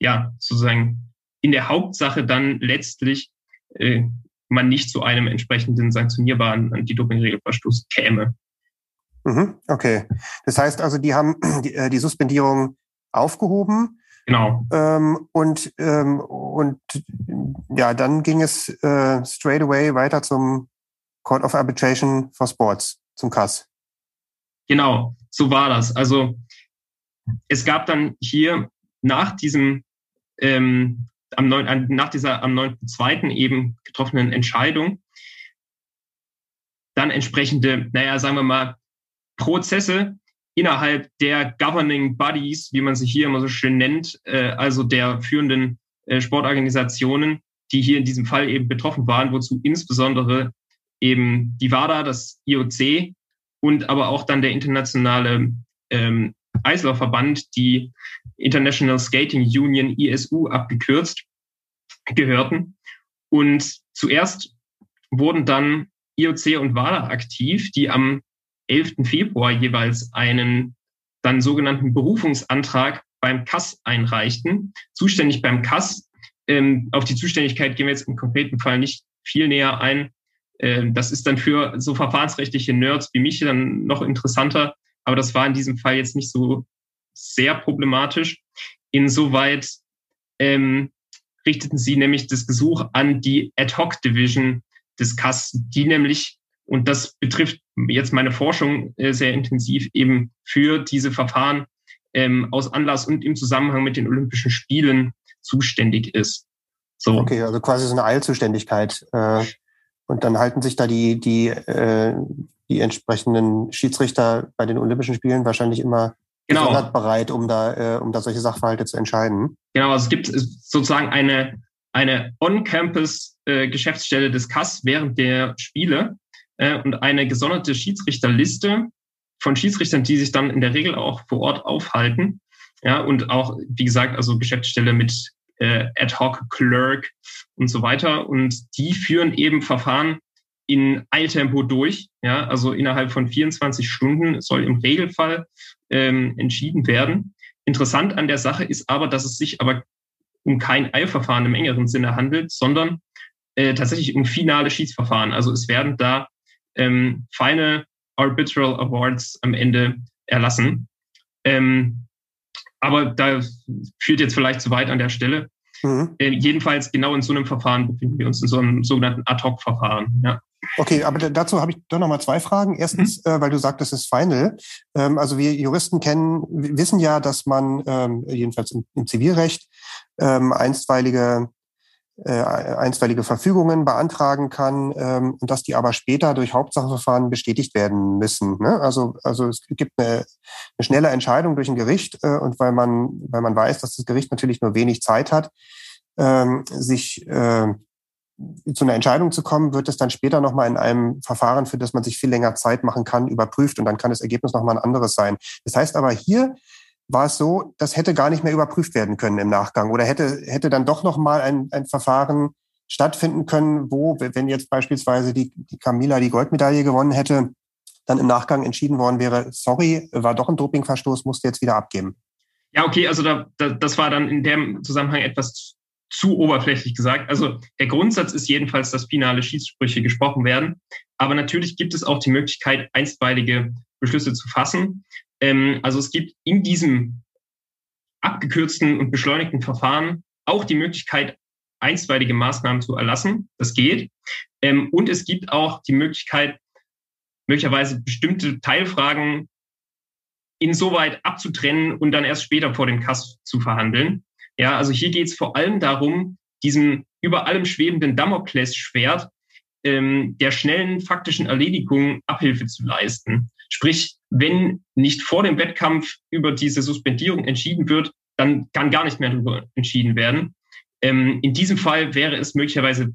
ja sozusagen in der Hauptsache dann letztlich äh, man nicht zu einem entsprechenden sanktionierbaren Anti-Doping-Regelverstoß käme. Mhm, okay. Das heißt also, die haben die, äh, die Suspendierung aufgehoben. Genau. Ähm, und, ähm, und ja, dann ging es äh, straight away weiter zum Court of Arbitration for Sports, zum CAS. Genau, so war das. Also es gab dann hier nach diesem ähm, am 9, nach dieser am 9.2. eben getroffenen Entscheidung dann entsprechende, naja, sagen wir mal, Prozesse innerhalb der Governing Bodies, wie man sich hier immer so schön nennt, äh, also der führenden äh, Sportorganisationen, die hier in diesem Fall eben betroffen waren, wozu insbesondere eben die WADA, das IOC und aber auch dann der internationale ähm, Eislaufverband, die International Skating Union, ISU abgekürzt, gehörten. Und zuerst wurden dann IOC und WADA aktiv, die am 11. Februar jeweils einen dann sogenannten Berufungsantrag beim KAS einreichten. Zuständig beim KAS, ähm, auf die Zuständigkeit gehen wir jetzt im konkreten Fall nicht viel näher ein. Ähm, das ist dann für so verfahrensrechtliche Nerds wie mich dann noch interessanter, aber das war in diesem Fall jetzt nicht so sehr problematisch. Insoweit ähm, richteten sie nämlich das Gesuch an die Ad-Hoc-Division des KAS, die nämlich und das betrifft jetzt meine Forschung äh, sehr intensiv eben für diese Verfahren ähm, aus Anlass und im Zusammenhang mit den Olympischen Spielen zuständig ist. So. Okay, also quasi so eine Eilzuständigkeit. Äh, und dann halten sich da die, die, äh, die entsprechenden Schiedsrichter bei den Olympischen Spielen wahrscheinlich immer genau. bereit, um da, äh, um da solche Sachverhalte zu entscheiden. Genau, also es gibt sozusagen eine, eine On-Campus-Geschäftsstelle äh, des CAS während der Spiele äh, und eine gesonderte Schiedsrichterliste von Schiedsrichtern, die sich dann in der Regel auch vor Ort aufhalten. Ja, und auch, wie gesagt, also Geschäftsstelle mit äh, Ad-Hoc-Clerk und so weiter. Und die führen eben Verfahren in Eiltempo durch. Ja, also innerhalb von 24 Stunden soll im Regelfall ähm, entschieden werden. Interessant an der Sache ist aber, dass es sich aber um kein Eilverfahren im engeren Sinne handelt, sondern äh, tatsächlich um finale Schiedsverfahren. Also es werden da ähm, Final Arbitral Awards am Ende erlassen. Ähm, aber da führt jetzt vielleicht zu weit an der Stelle. Mhm. Äh, jedenfalls genau in so einem Verfahren befinden wir uns, in so einem sogenannten Ad-Hoc-Verfahren. Ja. Okay, aber dazu habe ich doch noch mal zwei Fragen. Erstens, mhm. äh, weil du sagst, das ist Final. Ähm, also wir Juristen kennen, wissen ja, dass man ähm, jedenfalls im, im Zivilrecht ähm, einstweilige äh, einstweilige Verfügungen beantragen kann ähm, und dass die aber später durch Hauptsacheverfahren bestätigt werden müssen. Ne? Also, also es gibt eine, eine schnelle Entscheidung durch ein Gericht äh, und weil man, weil man weiß, dass das Gericht natürlich nur wenig Zeit hat, ähm, sich äh, zu einer Entscheidung zu kommen, wird es dann später nochmal in einem Verfahren, für das man sich viel länger Zeit machen kann, überprüft und dann kann das Ergebnis nochmal ein anderes sein. Das heißt aber hier war es so, das hätte gar nicht mehr überprüft werden können im Nachgang oder hätte, hätte dann doch nochmal ein, ein Verfahren stattfinden können, wo, wenn jetzt beispielsweise die, die Camila die Goldmedaille gewonnen hätte, dann im Nachgang entschieden worden wäre, sorry, war doch ein Dopingverstoß, musste jetzt wieder abgeben. Ja, okay, also da, da, das war dann in dem Zusammenhang etwas zu oberflächlich gesagt. Also der Grundsatz ist jedenfalls, dass finale Schießsprüche gesprochen werden. Aber natürlich gibt es auch die Möglichkeit, einstweilige Beschlüsse zu fassen. Ähm, also es gibt in diesem abgekürzten und beschleunigten Verfahren auch die Möglichkeit, einstweilige Maßnahmen zu erlassen. Das geht. Ähm, und es gibt auch die Möglichkeit, möglicherweise bestimmte Teilfragen insoweit abzutrennen und dann erst später vor dem Kass zu verhandeln. Ja, also hier geht es vor allem darum, diesem über allem schwebenden Damoklesschwert ähm, der schnellen faktischen Erledigung Abhilfe zu leisten. Sprich, wenn nicht vor dem Wettkampf über diese Suspendierung entschieden wird, dann kann gar nicht mehr darüber entschieden werden. Ähm, in diesem Fall wäre es möglicherweise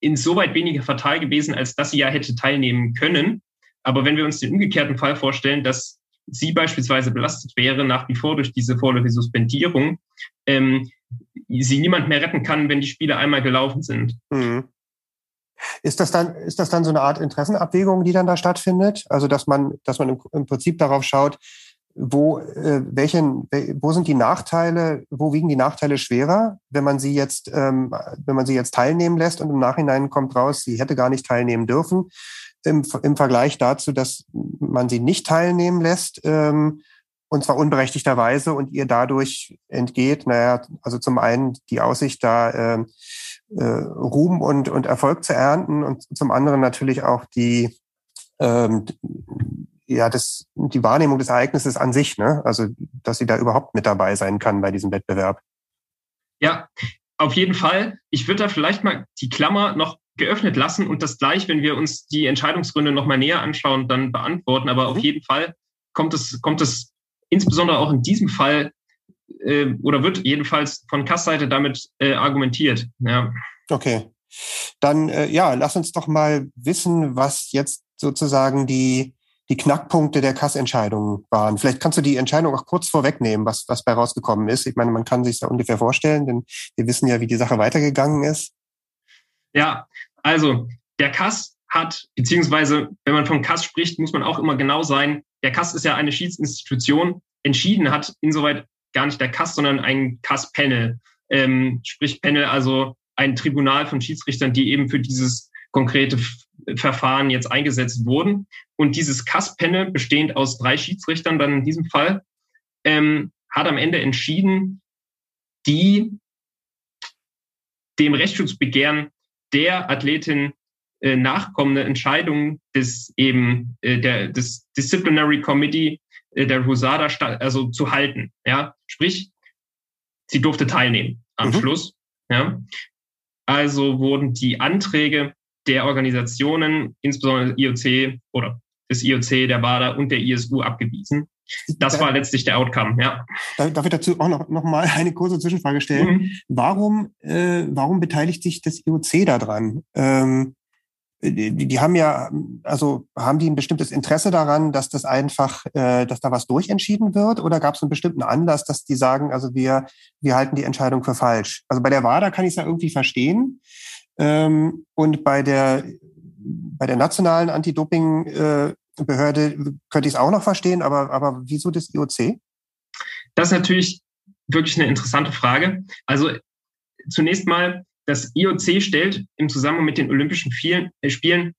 insoweit weniger fatal gewesen, als dass sie ja hätte teilnehmen können. Aber wenn wir uns den umgekehrten Fall vorstellen, dass sie beispielsweise belastet wäre nach wie vor durch diese vorläufige Suspendierung, ähm, sie niemand mehr retten kann, wenn die Spiele einmal gelaufen sind. Mhm. Ist das dann, ist das dann so eine Art Interessenabwägung, die dann da stattfindet? Also, dass man, dass man im, im Prinzip darauf schaut, wo, äh, welchen, wo sind die Nachteile, wo wiegen die Nachteile schwerer, wenn man sie jetzt, ähm, wenn man sie jetzt teilnehmen lässt und im Nachhinein kommt raus, sie hätte gar nicht teilnehmen dürfen, im, im Vergleich dazu, dass man sie nicht teilnehmen lässt, ähm, und zwar unberechtigterweise und ihr dadurch entgeht, naja, also zum einen die Aussicht da, äh, äh, Ruhm und, und Erfolg zu ernten und zum anderen natürlich auch die, ähm, ja, das, die Wahrnehmung des Ereignisses an sich, ne? Also, dass sie da überhaupt mit dabei sein kann bei diesem Wettbewerb. Ja, auf jeden Fall. Ich würde da vielleicht mal die Klammer noch geöffnet lassen und das gleich, wenn wir uns die Entscheidungsgründe nochmal näher anschauen, dann beantworten. Aber mhm. auf jeden Fall kommt es, kommt es insbesondere auch in diesem Fall äh, oder wird jedenfalls von Kass-Seite damit äh, argumentiert. Ja. Okay. Dann äh, ja, lass uns doch mal wissen, was jetzt sozusagen die, die Knackpunkte der Kassentscheidung waren. Vielleicht kannst du die Entscheidung auch kurz vorwegnehmen, was, was bei rausgekommen ist. Ich meine, man kann sich da ungefähr vorstellen, denn wir wissen ja, wie die Sache weitergegangen ist. Ja, also der Kass hat, beziehungsweise wenn man vom Kass spricht, muss man auch immer genau sein, der Kass ist ja eine Schiedsinstitution. Entschieden hat insoweit gar nicht der Kass, sondern ein Kass-Panel. Ähm, sprich Panel, also ein Tribunal von Schiedsrichtern, die eben für dieses konkrete Verfahren jetzt eingesetzt wurden. Und dieses Kass-Panel, bestehend aus drei Schiedsrichtern dann in diesem Fall, ähm, hat am Ende entschieden, die dem Rechtsschutzbegehren der Athletin äh, nachkommende Entscheidung des eben äh, der des Disciplinary Committee der Husada also zu halten. Ja, sprich, sie durfte teilnehmen am mhm. Schluss. Ja, also wurden die Anträge der Organisationen, insbesondere des IOC oder des IOC, der WADA und der ISU abgewiesen. Das war letztlich der Outcome, ja. Darf ich dazu auch noch, noch mal eine kurze Zwischenfrage stellen? Mhm. Warum, äh, warum beteiligt sich das IOC daran? Ähm, die, die haben ja, also haben die ein bestimmtes Interesse daran, dass das einfach, äh, dass da was durchentschieden wird? Oder gab es einen bestimmten Anlass, dass die sagen, also wir, wir halten die Entscheidung für falsch? Also bei der WADA kann ich es ja irgendwie verstehen. Ähm, und bei der, bei der nationalen Anti-Doping, äh, könnte ich es auch noch verstehen, aber, aber wieso das IOC? Das ist natürlich wirklich eine interessante Frage. Also zunächst mal, das IOC stellt im Zusammenhang mit den Olympischen äh, Spielen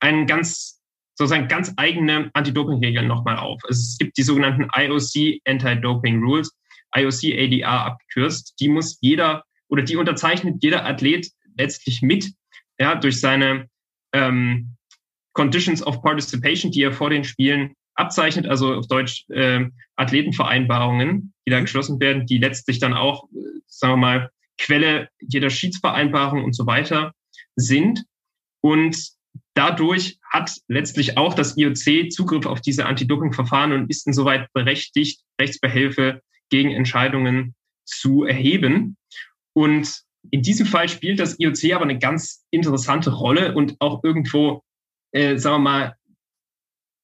einen ganz sozusagen ganz eigene Anti-Doping-Regeln nochmal auf. Es gibt die sogenannten IOC Anti-Doping Rules, IOC ADR abgekürzt. Die muss jeder oder die unterzeichnet jeder Athlet letztlich mit, ja, durch seine ähm, Conditions of Participation, die er vor den Spielen abzeichnet, also auf Deutsch äh, Athletenvereinbarungen, die da geschlossen werden, die letztlich dann auch, äh, sagen wir mal, Quelle jeder Schiedsvereinbarung und so weiter sind. Und dadurch hat letztlich auch das IOC Zugriff auf diese Anti-Doping-Verfahren und ist insoweit berechtigt, Rechtsbehelfe gegen Entscheidungen zu erheben. Und in diesem Fall spielt das IOC aber eine ganz interessante Rolle und auch irgendwo äh, sagen wir mal,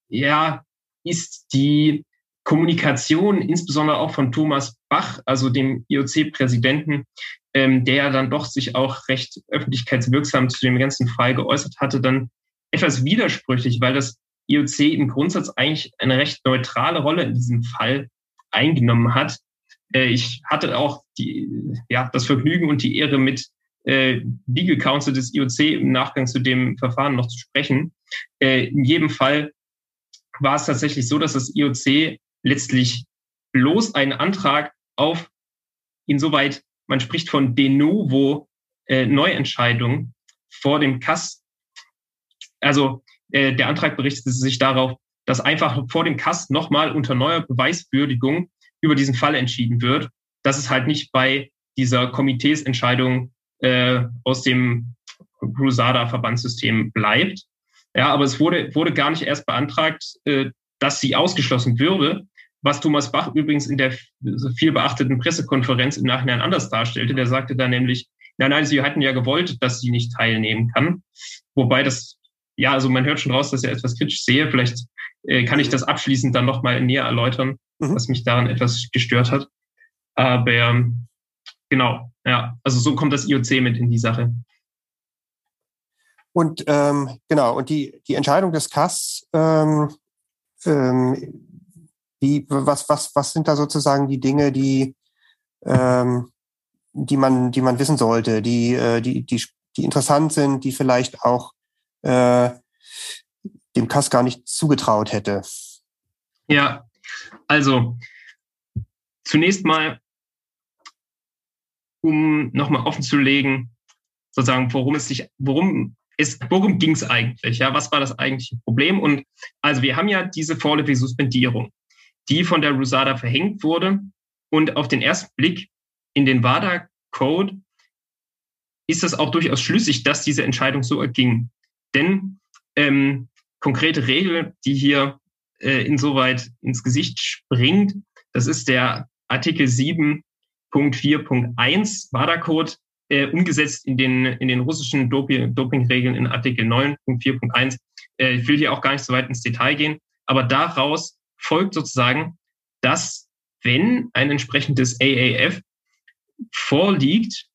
ja, ist die Kommunikation, insbesondere auch von Thomas Bach, also dem IOC-Präsidenten, ähm, der dann doch sich auch recht öffentlichkeitswirksam zu dem ganzen Fall geäußert hatte, dann etwas widersprüchlich, weil das IOC im Grundsatz eigentlich eine recht neutrale Rolle in diesem Fall eingenommen hat. Äh, ich hatte auch die, ja, das Vergnügen und die Ehre, mit äh, Legal Counsel des IOC im Nachgang zu dem Verfahren noch zu sprechen. Äh, in jedem Fall war es tatsächlich so, dass das IOC letztlich bloß einen Antrag auf, insoweit man spricht von de novo äh, Neuentscheidung vor dem Kass. Also äh, der Antrag berichtete sich darauf, dass einfach vor dem Kass nochmal unter neuer Beweiswürdigung über diesen Fall entschieden wird. dass es halt nicht bei dieser Komiteesentscheidung äh, aus dem Crusada-Verbandssystem bleibt. Ja, aber es wurde, wurde gar nicht erst beantragt, äh, dass sie ausgeschlossen würde, was Thomas Bach übrigens in der viel beachteten Pressekonferenz im Nachhinein anders darstellte. Der sagte da nämlich, nein, nein, sie hatten ja gewollt, dass sie nicht teilnehmen kann. Wobei das, ja, also man hört schon raus, dass er etwas kritisch sehe. Vielleicht äh, kann ich das abschließend dann nochmal näher erläutern, mhm. was mich daran etwas gestört hat. Aber ähm, genau, ja, also so kommt das IOC mit in die Sache. Und ähm, genau, und die, die Entscheidung des CAS, ähm, ähm, wie, was, was, was sind da sozusagen die Dinge, die, ähm, die, man, die man wissen sollte, die, äh, die, die, die interessant sind, die vielleicht auch äh, dem CAS gar nicht zugetraut hätte? Ja, also zunächst mal um nochmal offen zu legen, sozusagen, worum es sich, worum es, worum ging es eigentlich? Ja, was war das eigentliche Problem? Und also wir haben ja diese vorläufige Suspendierung, die von der Rusada verhängt wurde und auf den ersten Blick in den WADA-Code ist es auch durchaus schlüssig, dass diese Entscheidung so erging. Denn ähm, konkrete Regel, die hier äh, insoweit ins Gesicht springt, das ist der Artikel 7.4.1 WADA-Code, äh, umgesetzt in den, in den russischen Doping, Dopingregeln in Artikel 9.4.1. Äh, ich will hier auch gar nicht so weit ins Detail gehen, aber daraus folgt sozusagen, dass wenn ein entsprechendes AAF vorliegt,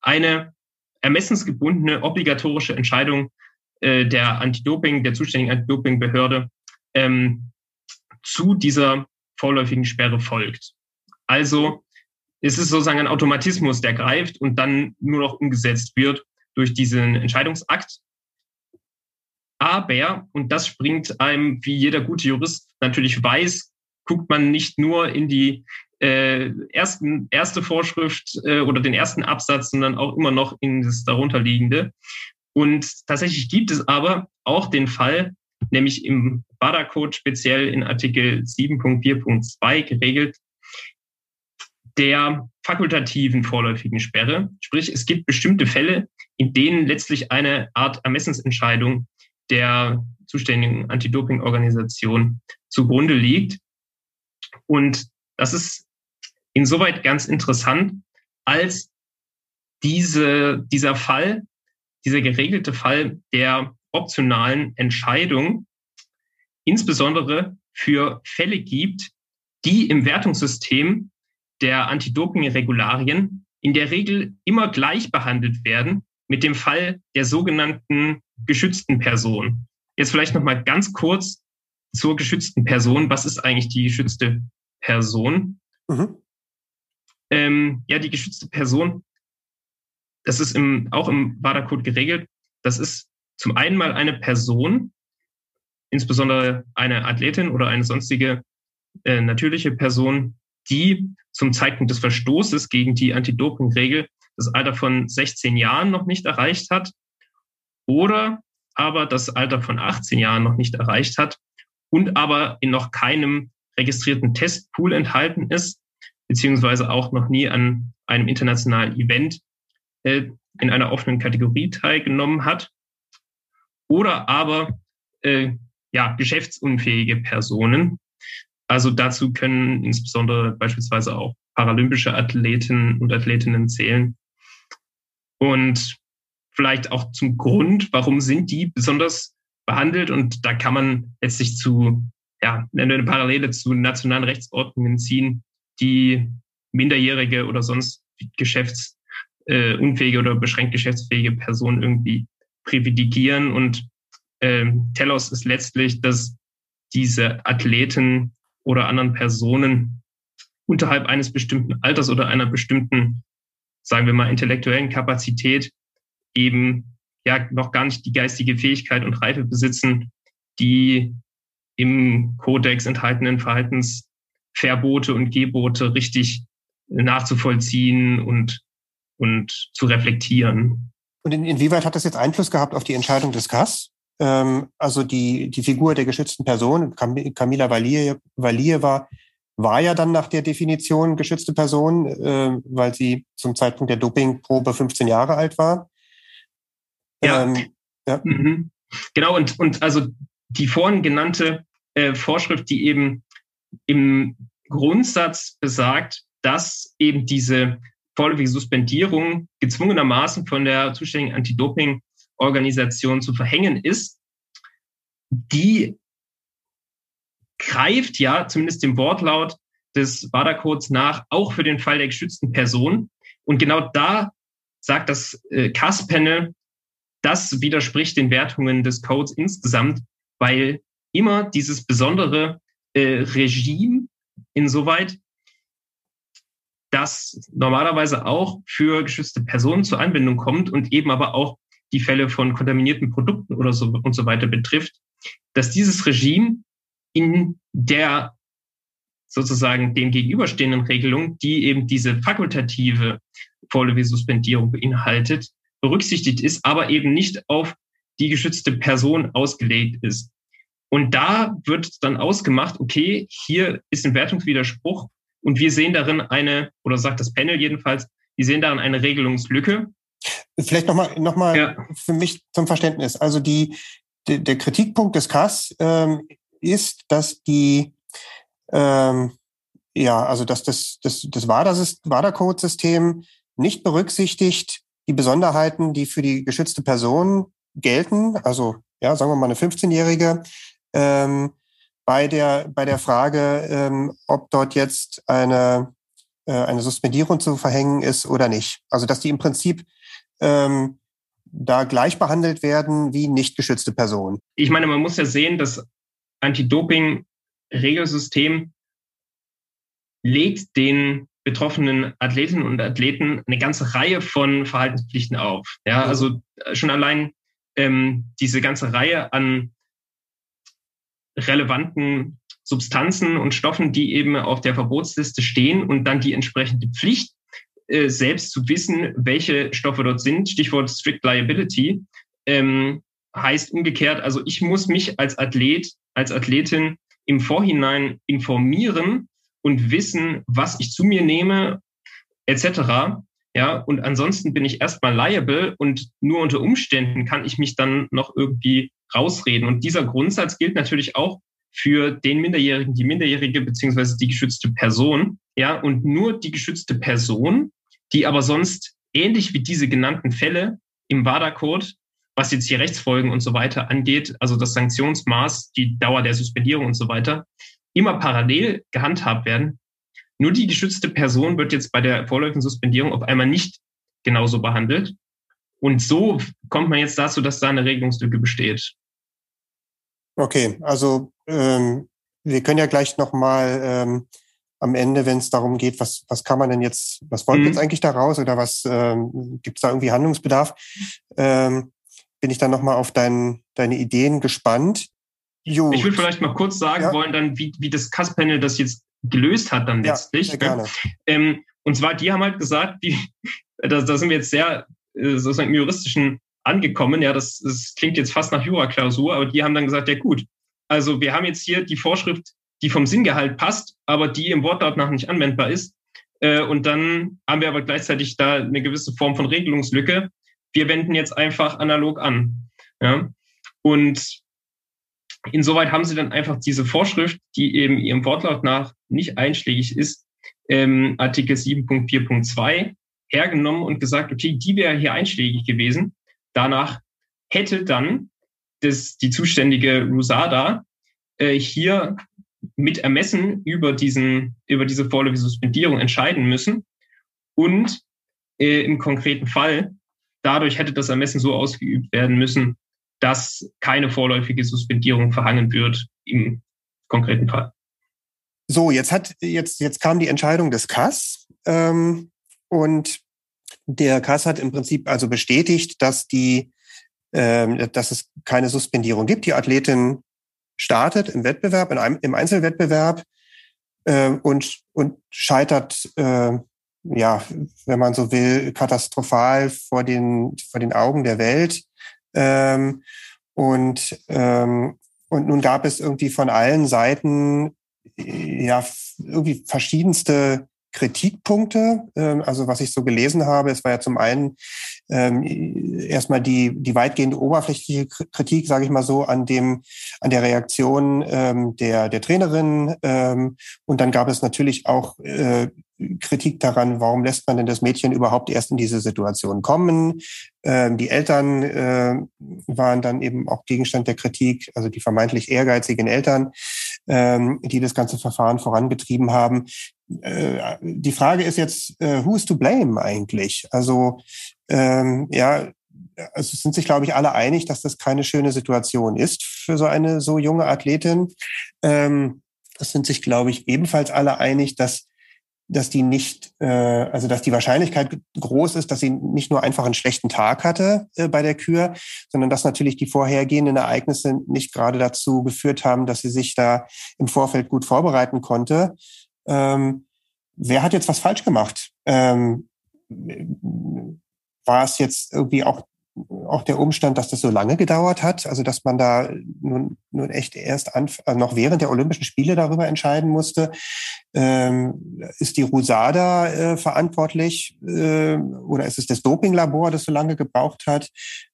eine ermessensgebundene obligatorische Entscheidung äh, der Anti-Doping, der zuständigen Anti-Doping-Behörde ähm, zu dieser vorläufigen Sperre folgt. Also es ist sozusagen ein Automatismus, der greift und dann nur noch umgesetzt wird durch diesen Entscheidungsakt. Aber, und das springt einem, wie jeder gute Jurist natürlich weiß, guckt man nicht nur in die äh, ersten, erste Vorschrift äh, oder den ersten Absatz, sondern auch immer noch in das darunterliegende. Und tatsächlich gibt es aber auch den Fall, nämlich im WADA-Code speziell in Artikel 7.4.2 geregelt, der fakultativen vorläufigen Sperre. Sprich, es gibt bestimmte Fälle, in denen letztlich eine Art Ermessensentscheidung der zuständigen Anti-Doping-Organisation zugrunde liegt. Und das ist insoweit ganz interessant, als diese, dieser Fall, dieser geregelte Fall der optionalen Entscheidung insbesondere für Fälle gibt, die im Wertungssystem der Anti-Doping-Regularien in der Regel immer gleich behandelt werden mit dem Fall der sogenannten geschützten Person. Jetzt vielleicht noch mal ganz kurz zur geschützten Person. Was ist eigentlich die geschützte Person? Mhm. Ähm, ja, die geschützte Person, das ist im, auch im WADA-Code geregelt. Das ist zum einen mal eine Person, insbesondere eine Athletin oder eine sonstige äh, natürliche Person, die zum Zeitpunkt des Verstoßes gegen die Anti-Doping-Regel das Alter von 16 Jahren noch nicht erreicht hat oder aber das Alter von 18 Jahren noch nicht erreicht hat und aber in noch keinem registrierten Testpool enthalten ist, beziehungsweise auch noch nie an einem internationalen Event äh, in einer offenen Kategorie teilgenommen hat oder aber äh, ja, geschäftsunfähige Personen. Also dazu können insbesondere beispielsweise auch paralympische Athleten und Athletinnen zählen. Und vielleicht auch zum Grund, warum sind die besonders behandelt? Und da kann man letztlich zu, ja, eine Parallele zu nationalen Rechtsordnungen ziehen, die minderjährige oder sonst geschäftsunfähige oder beschränkt geschäftsfähige Personen irgendwie privilegieren. Und ähm, Telos ist letztlich, dass diese Athleten oder anderen Personen unterhalb eines bestimmten Alters oder einer bestimmten, sagen wir mal, intellektuellen Kapazität eben ja noch gar nicht die geistige Fähigkeit und Reife besitzen, die im Kodex enthaltenen Verhaltensverbote und Gebote richtig nachzuvollziehen und, und zu reflektieren. Und in, inwieweit hat das jetzt Einfluss gehabt auf die Entscheidung des CAS? Ähm, also die, die Figur der geschützten Person, Cam Camila Valier, Valier war, war ja dann nach der Definition geschützte Person, äh, weil sie zum Zeitpunkt der Dopingprobe 15 Jahre alt war. Ja. Ähm, ja. Mhm. Genau, und, und also die vorhin genannte äh, Vorschrift, die eben im Grundsatz besagt, dass eben diese vorläufige Suspendierung gezwungenermaßen von der zuständigen Anti-Doping-Organisation zu verhängen ist, die greift ja zumindest dem Wortlaut des WADA-Codes nach, auch für den Fall der geschützten Person. Und genau da sagt das äh, CAS-Panel, das widerspricht den Wertungen des Codes insgesamt, weil immer dieses besondere äh, Regime insoweit, das normalerweise auch für geschützte Personen zur Anwendung kommt und eben aber auch die Fälle von kontaminierten Produkten oder so und so weiter betrifft, dass dieses Regime in der sozusagen den gegenüberstehenden Regelung, die eben diese fakultative vorläufige Suspendierung beinhaltet, berücksichtigt ist, aber eben nicht auf die geschützte Person ausgelegt ist. Und da wird dann ausgemacht, okay, hier ist ein Wertungswiderspruch und wir sehen darin eine, oder sagt das Panel jedenfalls, wir sehen darin eine Regelungslücke. Vielleicht nochmal noch mal ja. für mich zum Verständnis. Also die, der Kritikpunkt des Kass ähm, ist, dass die ähm, ja, also dass das, das, das WADA-Code-System nicht berücksichtigt die Besonderheiten, die für die geschützte Person gelten, also ja, sagen wir mal eine 15-Jährige, ähm, bei der bei der Frage, ähm, ob dort jetzt eine äh, eine Suspendierung zu verhängen ist oder nicht. Also dass die im Prinzip ähm, da gleich behandelt werden wie nicht geschützte Personen. Ich meine, man muss ja sehen, das Anti-Doping-Regelsystem legt den betroffenen Athletinnen und Athleten eine ganze Reihe von Verhaltenspflichten auf. Ja, also äh, schon allein ähm, diese ganze Reihe an relevanten Substanzen und Stoffen, die eben auf der Verbotsliste stehen und dann die entsprechende Pflicht, äh, selbst zu wissen, welche Stoffe dort sind. Stichwort Strict Liability. Ähm, heißt umgekehrt, also ich muss mich als Athlet, als Athletin im Vorhinein informieren, und wissen, was ich zu mir nehme, etc. Ja, und ansonsten bin ich erstmal liable und nur unter Umständen kann ich mich dann noch irgendwie rausreden. Und dieser Grundsatz gilt natürlich auch für den Minderjährigen, die Minderjährige beziehungsweise die geschützte Person. Ja, und nur die geschützte Person, die aber sonst ähnlich wie diese genannten Fälle im WADA-Code, was jetzt hier Rechtsfolgen und so weiter angeht, also das Sanktionsmaß, die Dauer der Suspendierung und so weiter, immer parallel gehandhabt werden. Nur die geschützte Person wird jetzt bei der vorläufigen Suspendierung auf einmal nicht genauso behandelt. Und so kommt man jetzt dazu, dass da eine Regelungslücke besteht. Okay, also ähm, wir können ja gleich nochmal ähm, am Ende, wenn es darum geht, was, was kann man denn jetzt, was wollen wir mhm. jetzt eigentlich daraus oder was ähm, gibt es da irgendwie Handlungsbedarf, ähm, bin ich dann nochmal auf dein, deine Ideen gespannt. Jo. Ich will vielleicht mal kurz sagen ja. wollen, dann, wie, wie das Kass-Panel das jetzt gelöst hat dann letztlich. Ja, gerne. Ähm, und zwar, die haben halt gesagt, die, da, da sind wir jetzt sehr äh, sozusagen im juristischen angekommen. Ja, das, das klingt jetzt fast nach Jura-Klausur, aber die haben dann gesagt, ja gut, also wir haben jetzt hier die Vorschrift, die vom Sinngehalt passt, aber die im Wortlaut nach nicht anwendbar ist. Äh, und dann haben wir aber gleichzeitig da eine gewisse Form von Regelungslücke. Wir wenden jetzt einfach analog an. Ja? Und Insoweit haben sie dann einfach diese Vorschrift, die eben ihrem Wortlaut nach nicht einschlägig ist, ähm, Artikel 7.4.2 hergenommen und gesagt, okay, die wäre hier einschlägig gewesen. Danach hätte dann das, die zuständige Rusada äh, hier mit Ermessen über diesen, über diese vorläufige Suspendierung entscheiden müssen. Und äh, im konkreten Fall, dadurch hätte das Ermessen so ausgeübt werden müssen, dass keine vorläufige Suspendierung verhangen wird im konkreten Fall. So, jetzt hat jetzt jetzt kam die Entscheidung des Kass ähm, und der Kass hat im Prinzip also bestätigt, dass die ähm, dass es keine Suspendierung gibt. Die Athletin startet im Wettbewerb, in einem, im Einzelwettbewerb äh, und und scheitert äh, ja, wenn man so will, katastrophal vor den vor den Augen der Welt. Ähm, und, ähm, und nun gab es irgendwie von allen Seiten ja irgendwie verschiedenste Kritikpunkte. Ähm, also was ich so gelesen habe, es war ja zum einen ähm, erstmal die, die weitgehende oberflächliche Kritik, sage ich mal so, an dem, an der Reaktion ähm, der, der Trainerin. Ähm, und dann gab es natürlich auch äh, Kritik daran, warum lässt man denn das Mädchen überhaupt erst in diese Situation kommen. Ähm, die Eltern äh, waren dann eben auch Gegenstand der Kritik, also die vermeintlich ehrgeizigen Eltern, ähm, die das ganze Verfahren vorangetrieben haben. Äh, die Frage ist jetzt, äh, who is to blame eigentlich? Also ähm, ja, also sind sich, glaube ich, alle einig, dass das keine schöne Situation ist für so eine so junge Athletin. Ähm, das sind sich, glaube ich, ebenfalls alle einig, dass dass die nicht, äh, also dass die Wahrscheinlichkeit groß ist, dass sie nicht nur einfach einen schlechten Tag hatte äh, bei der Kür, sondern dass natürlich die vorhergehenden Ereignisse nicht gerade dazu geführt haben, dass sie sich da im Vorfeld gut vorbereiten konnte. Ähm, wer hat jetzt was falsch gemacht? Ähm, war es jetzt irgendwie auch auch der Umstand, dass das so lange gedauert hat, also dass man da nun, nun echt erst an, also noch während der Olympischen Spiele darüber entscheiden musste, ähm, ist die Rusada äh, verantwortlich äh, oder ist es das Dopinglabor, das so lange gebraucht hat?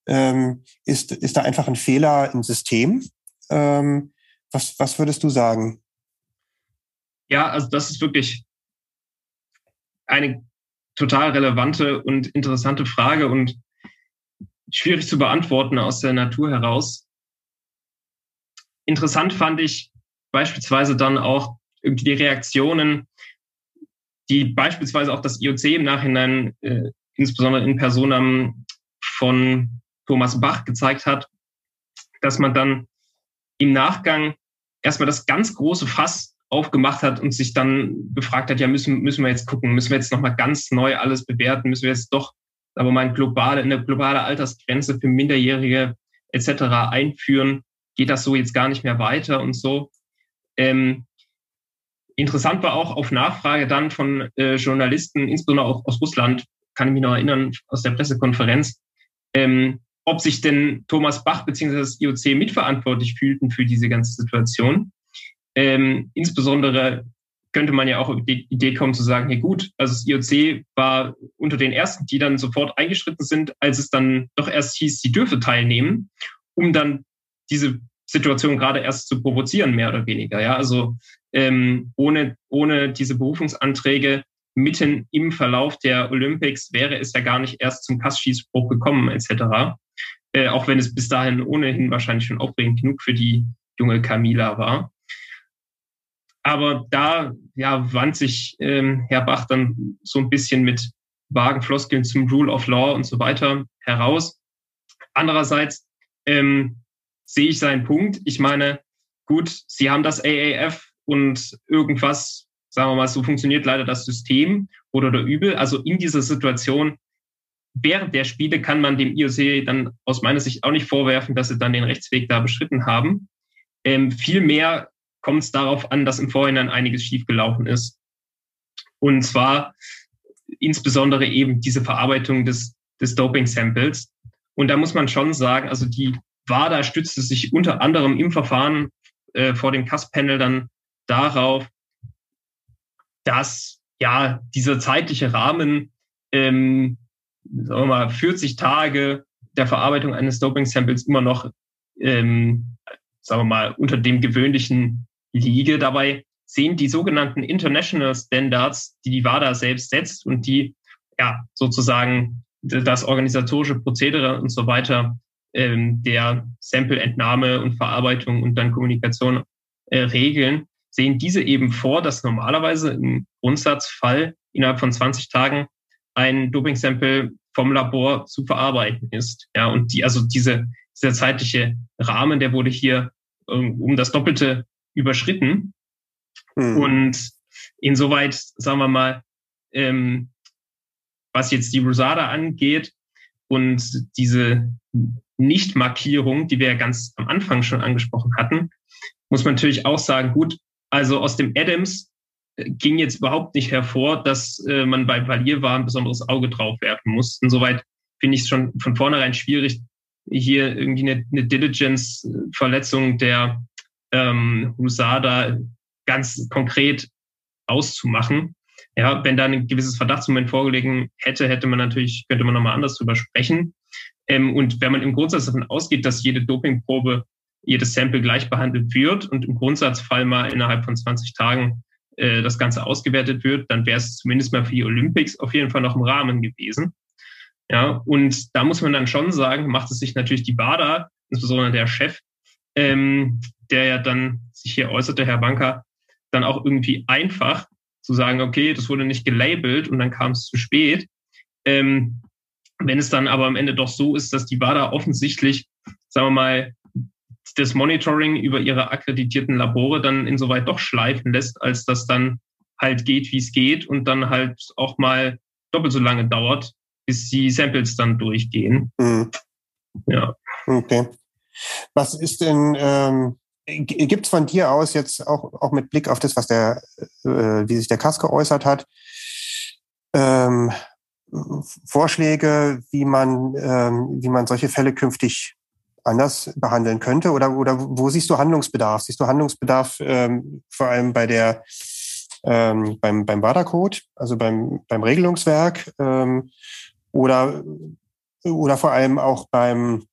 Ähm, ist, ist da einfach ein Fehler im System? Ähm, was, was würdest du sagen? Ja, also das ist wirklich eine total relevante und interessante Frage und schwierig zu beantworten aus der Natur heraus. Interessant fand ich beispielsweise dann auch irgendwie die Reaktionen, die beispielsweise auch das IOC im Nachhinein, äh, insbesondere in Personam von Thomas Bach gezeigt hat, dass man dann im Nachgang erstmal das ganz große Fass aufgemacht hat und sich dann gefragt hat, ja, müssen, müssen wir jetzt gucken, müssen wir jetzt nochmal ganz neu alles bewerten, müssen wir jetzt doch, aber mal, globale, eine globale Altersgrenze für Minderjährige etc. einführen, geht das so jetzt gar nicht mehr weiter und so. Ähm, interessant war auch auf Nachfrage dann von äh, Journalisten, insbesondere auch aus Russland, kann ich mich noch erinnern, aus der Pressekonferenz, ähm, ob sich denn Thomas Bach bzw. das IOC mitverantwortlich fühlten für diese ganze Situation. Ähm, insbesondere könnte man ja auch die Idee kommen zu sagen, hey gut, also das IOC war unter den ersten, die dann sofort eingeschritten sind, als es dann doch erst hieß, sie dürfe teilnehmen, um dann diese Situation gerade erst zu provozieren, mehr oder weniger. Ja, also ähm, ohne, ohne diese Berufungsanträge mitten im Verlauf der Olympics wäre es ja gar nicht erst zum Kassschießbruch gekommen, etc. Äh, auch wenn es bis dahin ohnehin wahrscheinlich schon aufregend genug für die junge Camila war. Aber da ja, wand sich ähm, Herr Bach dann so ein bisschen mit vagen Floskeln zum Rule of Law und so weiter heraus. Andererseits ähm, sehe ich seinen Punkt. Ich meine, gut, Sie haben das AAF und irgendwas, sagen wir mal, so funktioniert leider das System oder der übel. Also in dieser Situation während der Spiele kann man dem IOC dann aus meiner Sicht auch nicht vorwerfen, dass sie dann den Rechtsweg da beschritten haben. Ähm, Vielmehr kommt es darauf an, dass im Vorhinein einiges schiefgelaufen ist. Und zwar insbesondere eben diese Verarbeitung des, des Doping-Samples. Und da muss man schon sagen, also die WADA stützte sich unter anderem im Verfahren äh, vor dem CAS-Panel dann darauf, dass ja dieser zeitliche Rahmen, ähm, sagen wir mal, 40 Tage der Verarbeitung eines Doping-Samples immer noch, ähm, sagen wir mal, unter dem gewöhnlichen liege. Dabei sehen die sogenannten International Standards, die die WADA selbst setzt und die ja sozusagen das organisatorische Prozedere und so weiter ähm, der Sample-Entnahme und Verarbeitung und dann Kommunikation äh, regeln, sehen diese eben vor, dass normalerweise im Grundsatzfall innerhalb von 20 Tagen ein Doping-Sample vom Labor zu verarbeiten ist. Ja, und die, also diese, dieser zeitliche Rahmen, der wurde hier ähm, um das Doppelte überschritten. Mhm. Und insoweit, sagen wir mal, ähm, was jetzt die Rosada angeht und diese Nichtmarkierung, die wir ja ganz am Anfang schon angesprochen hatten, muss man natürlich auch sagen, gut, also aus dem Adams äh, ging jetzt überhaupt nicht hervor, dass äh, man bei Valierwaren ein besonderes Auge drauf werfen muss. Insoweit finde ich es schon von vornherein schwierig, hier irgendwie eine, eine Diligence-Verletzung der ähm, Husada ganz konkret auszumachen. Ja, wenn da ein gewisses Verdachtsmoment vorgelegen hätte, hätte man natürlich, könnte man nochmal anders drüber sprechen. Ähm, und wenn man im Grundsatz davon ausgeht, dass jede Dopingprobe, jedes Sample gleich behandelt wird und im Grundsatzfall mal innerhalb von 20 Tagen äh, das Ganze ausgewertet wird, dann wäre es zumindest mal für die Olympics auf jeden Fall noch im Rahmen gewesen. Ja, und da muss man dann schon sagen, macht es sich natürlich die BADA, insbesondere der Chef, ähm, der ja dann sich hier äußerte, Herr Banker, dann auch irgendwie einfach zu sagen, okay, das wurde nicht gelabelt und dann kam es zu spät. Ähm, wenn es dann aber am Ende doch so ist, dass die WADA offensichtlich, sagen wir mal, das Monitoring über ihre akkreditierten Labore dann insoweit doch schleifen lässt, als das dann halt geht, wie es geht und dann halt auch mal doppelt so lange dauert, bis die Samples dann durchgehen. Mhm. Ja. Okay. Was ist denn, ähm, gibt es von dir aus jetzt auch, auch mit Blick auf das, was der, äh, wie sich der Kass geäußert hat, ähm, Vorschläge, wie man, ähm, wie man solche Fälle künftig anders behandeln könnte? Oder, oder wo siehst du Handlungsbedarf? Siehst du Handlungsbedarf ähm, vor allem bei der, ähm, beim, beim WADA-Code, also beim, beim Regelungswerk ähm, oder, oder vor allem auch beim,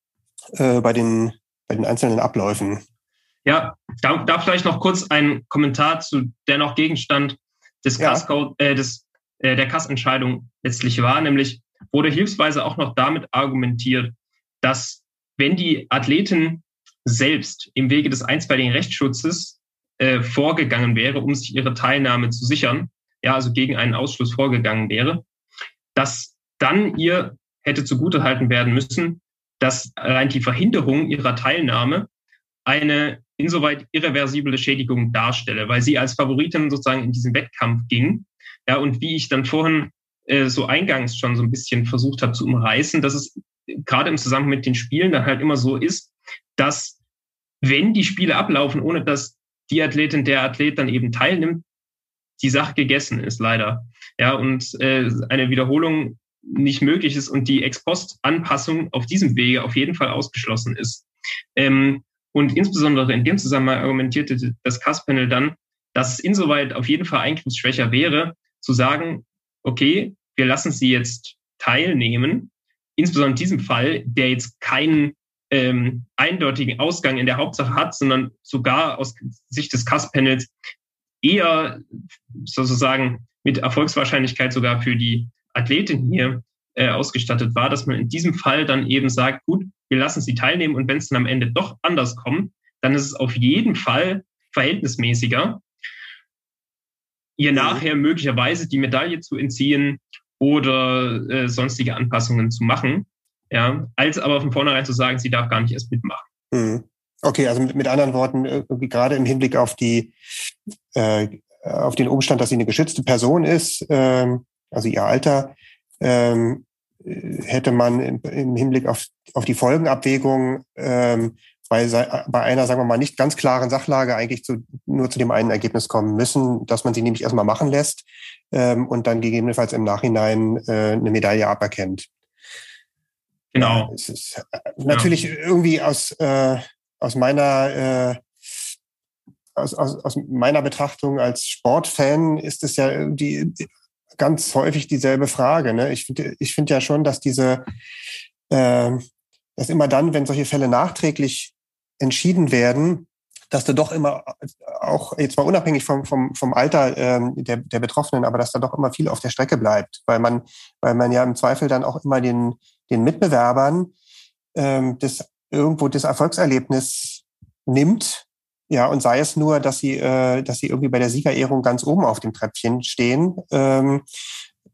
äh, bei, den, bei den einzelnen Abläufen? Ja, da, da vielleicht noch kurz ein Kommentar zu der noch Gegenstand des ja. Kasscode, äh, des, äh, der Kassentscheidung letztlich war, nämlich wurde hilfsweise auch noch damit argumentiert, dass wenn die Athletin selbst im Wege des einstweiligen Rechtsschutzes äh, vorgegangen wäre, um sich ihre Teilnahme zu sichern, ja, also gegen einen Ausschluss vorgegangen wäre, dass dann ihr hätte zugutehalten werden müssen, dass allein die Verhinderung ihrer Teilnahme eine insoweit irreversible Schädigung darstelle, weil sie als Favoritin sozusagen in diesen Wettkampf ging. Ja, und wie ich dann vorhin äh, so eingangs schon so ein bisschen versucht habe zu umreißen, dass es gerade im Zusammenhang mit den Spielen dann halt immer so ist, dass wenn die Spiele ablaufen, ohne dass die Athletin, der Athlet dann eben teilnimmt, die Sache gegessen ist, leider. Ja, und äh, eine Wiederholung nicht möglich ist und die Ex-Post-Anpassung auf diesem Wege auf jeden Fall ausgeschlossen ist. Ähm, und insbesondere in dem Zusammenhang argumentierte das CAS-Panel dann, dass es insoweit auf jeden Fall eingriffsschwächer wäre, zu sagen, okay, wir lassen sie jetzt teilnehmen, insbesondere in diesem Fall, der jetzt keinen ähm, eindeutigen Ausgang in der Hauptsache hat, sondern sogar aus Sicht des CAS-Panels eher sozusagen mit Erfolgswahrscheinlichkeit sogar für die Athletin hier äh, ausgestattet war, dass man in diesem Fall dann eben sagt, gut, wir lassen sie teilnehmen und wenn es dann am Ende doch anders kommt, dann ist es auf jeden Fall verhältnismäßiger, ihr mhm. nachher möglicherweise die Medaille zu entziehen oder äh, sonstige Anpassungen zu machen, ja, als aber von vornherein zu sagen, sie darf gar nicht erst mitmachen. Mhm. Okay, also mit, mit anderen Worten, irgendwie gerade im Hinblick auf die äh, auf den Umstand, dass sie eine geschützte Person ist, ähm, also ihr Alter, ähm, hätte man im, Hinblick auf, auf die Folgenabwägung ähm, bei, bei einer, sagen wir mal, nicht ganz klaren Sachlage eigentlich zu, nur zu dem einen Ergebnis kommen müssen, dass man sie nämlich erstmal machen lässt ähm, und dann gegebenenfalls im Nachhinein äh, eine Medaille aberkennt. Genau. Es ist äh, natürlich ja. irgendwie aus, äh, aus meiner äh, aus, aus, aus meiner Betrachtung als Sportfan ist es ja irgendwie ganz häufig dieselbe Frage. Ne? Ich finde ich finde ja schon, dass diese, äh, dass immer dann, wenn solche Fälle nachträglich entschieden werden, dass da doch immer auch jetzt mal unabhängig vom vom vom Alter ähm, der der Betroffenen, aber dass da doch immer viel auf der Strecke bleibt, weil man weil man ja im Zweifel dann auch immer den den Mitbewerbern ähm, das irgendwo das Erfolgserlebnis nimmt ja, und sei es nur, dass sie, äh, dass sie irgendwie bei der Siegerehrung ganz oben auf dem Treppchen stehen. Ähm,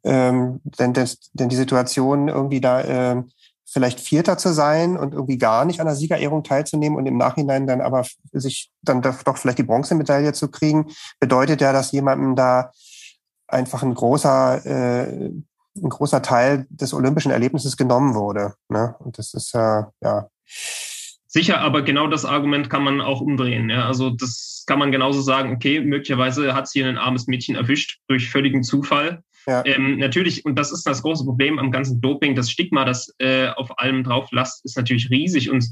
ähm, denn, das, denn die Situation irgendwie da äh, vielleicht Vierter zu sein und irgendwie gar nicht an der Siegerehrung teilzunehmen und im Nachhinein dann aber sich dann doch vielleicht die Bronzemedaille zu kriegen, bedeutet ja, dass jemandem da einfach ein großer, äh, ein großer Teil des olympischen Erlebnisses genommen wurde. Ne? Und das ist äh, ja Sicher, aber genau das Argument kann man auch umdrehen. Ja? Also das kann man genauso sagen, okay, möglicherweise hat sie ein armes Mädchen erwischt durch völligen Zufall. Ja. Ähm, natürlich, und das ist das große Problem am ganzen Doping, das Stigma, das äh, auf allem drauf lasst, ist natürlich riesig und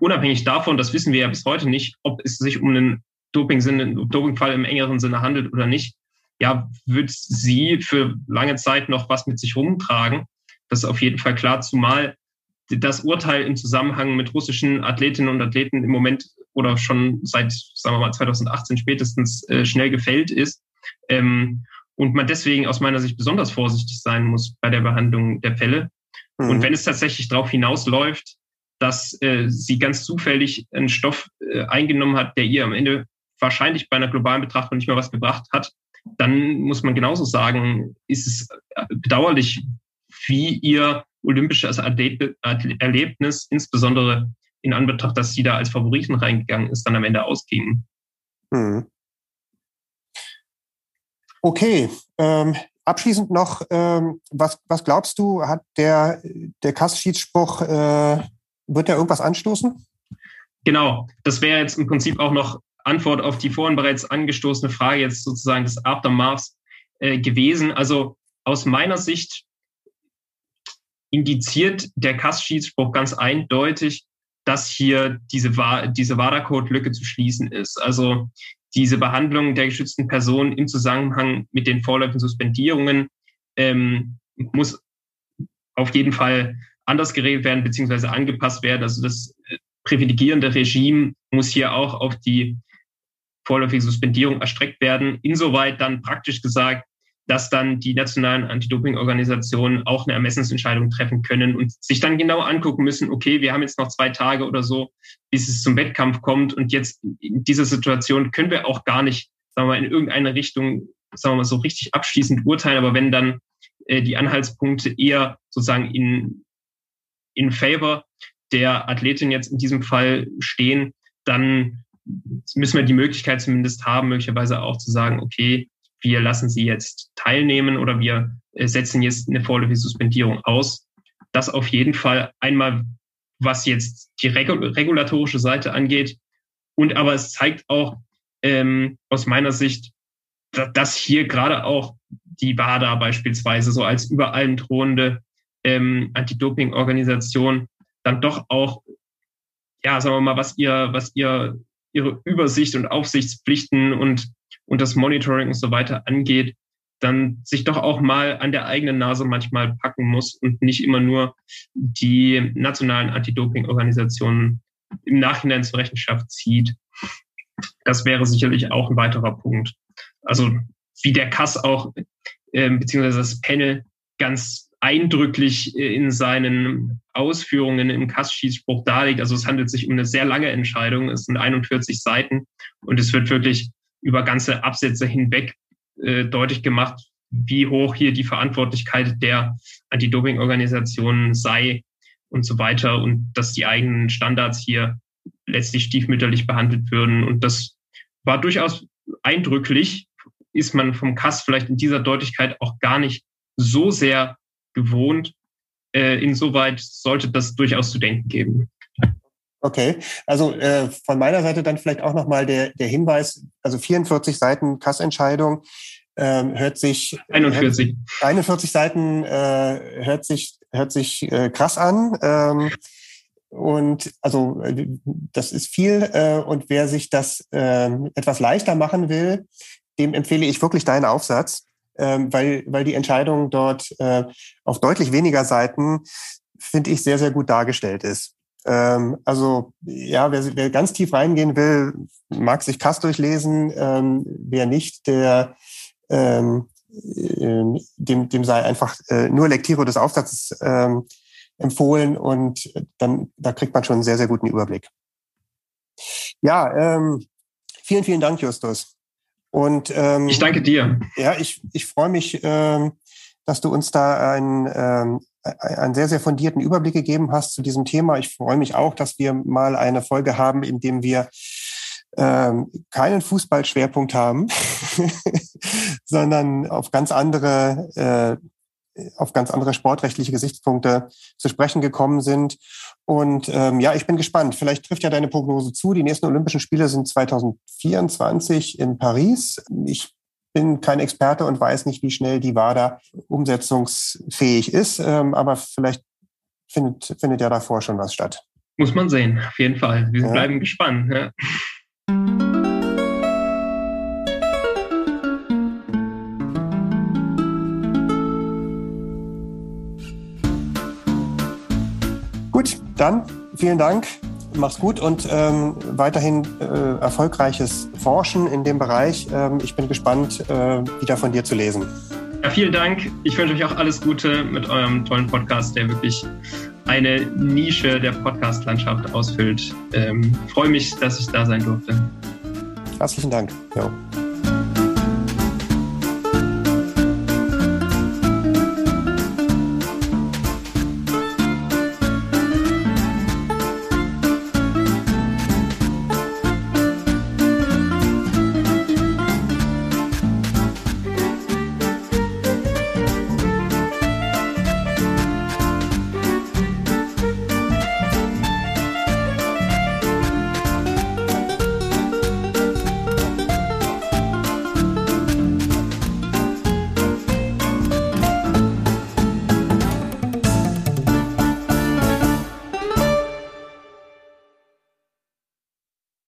unabhängig davon, das wissen wir ja bis heute nicht, ob es sich um einen Doping-Sinne, Dopingfall im engeren Sinne handelt oder nicht. Ja, wird sie für lange Zeit noch was mit sich rumtragen. Das ist auf jeden Fall klar, zumal das Urteil im Zusammenhang mit russischen Athletinnen und Athleten im Moment oder schon seit, sagen wir mal, 2018 spätestens äh, schnell gefällt ist. Ähm, und man deswegen aus meiner Sicht besonders vorsichtig sein muss bei der Behandlung der Fälle. Mhm. Und wenn es tatsächlich darauf hinausläuft, dass äh, sie ganz zufällig einen Stoff äh, eingenommen hat, der ihr am Ende wahrscheinlich bei einer globalen Betrachtung nicht mehr was gebracht hat, dann muss man genauso sagen, ist es äh, bedauerlich, wie ihr olympisches Erlebnis, insbesondere in Anbetracht, dass sie da als Favoriten reingegangen ist, dann am Ende ausging. Hm. Okay, ähm, abschließend noch, ähm, was, was glaubst du, hat der, der Kass-Schiedsspruch, äh, wird der irgendwas anstoßen? Genau, das wäre jetzt im Prinzip auch noch Antwort auf die vorhin bereits angestoßene Frage jetzt sozusagen des Aftermaths äh, gewesen. Also aus meiner Sicht indiziert der Kass-Schiedsspruch ganz eindeutig, dass hier diese, diese WADA-Code-Lücke zu schließen ist. Also diese Behandlung der geschützten Person im Zusammenhang mit den vorläufigen Suspendierungen ähm, muss auf jeden Fall anders geregelt werden beziehungsweise angepasst werden. Also das äh, privilegierende Regime muss hier auch auf die vorläufige Suspendierung erstreckt werden. Insoweit dann praktisch gesagt, dass dann die nationalen Anti-Doping-Organisationen auch eine Ermessensentscheidung treffen können und sich dann genau angucken müssen, okay, wir haben jetzt noch zwei Tage oder so, bis es zum Wettkampf kommt. Und jetzt in dieser Situation können wir auch gar nicht, sagen wir mal, in irgendeine Richtung, sagen wir mal, so richtig abschließend urteilen, aber wenn dann äh, die Anhaltspunkte eher sozusagen in, in favor der Athletin jetzt in diesem Fall stehen, dann müssen wir die Möglichkeit zumindest haben, möglicherweise auch zu sagen, okay, wir lassen sie jetzt teilnehmen oder wir äh, setzen jetzt eine vorläufige Suspendierung aus. Das auf jeden Fall einmal, was jetzt die regulatorische Seite angeht. Und aber es zeigt auch ähm, aus meiner Sicht, dass hier gerade auch die WADA beispielsweise so als über allem drohende ähm, Anti-Doping-Organisation dann doch auch, ja, sagen wir mal, was ihr, was ihr ihre Übersicht und Aufsichtspflichten und und das Monitoring und so weiter angeht, dann sich doch auch mal an der eigenen Nase manchmal packen muss und nicht immer nur die nationalen Anti-Doping-Organisationen im Nachhinein zur Rechenschaft zieht. Das wäre sicherlich auch ein weiterer Punkt. Also wie der Kass auch, äh, beziehungsweise das Panel ganz eindrücklich äh, in seinen Ausführungen im Kass-Schießspruch darlegt. Also es handelt sich um eine sehr lange Entscheidung. Es sind 41 Seiten und es wird wirklich über ganze Absätze hinweg äh, deutlich gemacht, wie hoch hier die Verantwortlichkeit der Anti-Doping-Organisationen sei und so weiter und dass die eigenen Standards hier letztlich stiefmütterlich behandelt würden. Und das war durchaus eindrücklich, ist man vom Kass vielleicht in dieser Deutlichkeit auch gar nicht so sehr gewohnt. Äh, insoweit sollte das durchaus zu denken geben. Okay, also äh, von meiner Seite dann vielleicht auch nochmal der, der Hinweis, also 44 Seiten Kassentscheidung ähm, hört sich 41 hört, 41 Seiten äh, hört sich hört sich äh, krass an ähm, und also das ist viel äh, und wer sich das äh, etwas leichter machen will, dem empfehle ich wirklich deinen Aufsatz, äh, weil weil die Entscheidung dort äh, auf deutlich weniger Seiten finde ich sehr sehr gut dargestellt ist. Ähm, also ja, wer, wer ganz tief reingehen will, mag sich Kass durchlesen. Ähm, wer nicht, der ähm, äh, dem, dem sei einfach äh, nur Lektüre des Aufsatzes ähm, empfohlen und dann da kriegt man schon einen sehr, sehr guten Überblick. Ja, ähm, vielen, vielen Dank, Justus. Und ähm, ich danke dir. Ja, ich, ich freue mich, ähm, dass du uns da ein, ähm, einen sehr, sehr fundierten Überblick gegeben hast zu diesem Thema. Ich freue mich auch, dass wir mal eine Folge haben, in dem wir ähm, keinen Fußballschwerpunkt haben, sondern auf ganz andere, äh, auf ganz andere sportrechtliche Gesichtspunkte zu sprechen gekommen sind. Und ähm, ja, ich bin gespannt. Vielleicht trifft ja deine Prognose zu. Die nächsten Olympischen Spiele sind 2024 in Paris. Ich bin kein Experte und weiß nicht, wie schnell die WADA umsetzungsfähig ist, ähm, aber vielleicht findet, findet ja davor schon was statt. Muss man sehen, auf jeden Fall. Wir ja. bleiben gespannt. Ja. Gut, dann vielen Dank mach's gut und ähm, weiterhin äh, erfolgreiches Forschen in dem Bereich. Ähm, ich bin gespannt, äh, wieder von dir zu lesen. Ja, vielen Dank. Ich wünsche euch auch alles Gute mit eurem tollen Podcast, der wirklich eine Nische der Podcast-Landschaft ausfüllt. Ähm, freue mich, dass ich da sein durfte. Herzlichen Dank. Jo.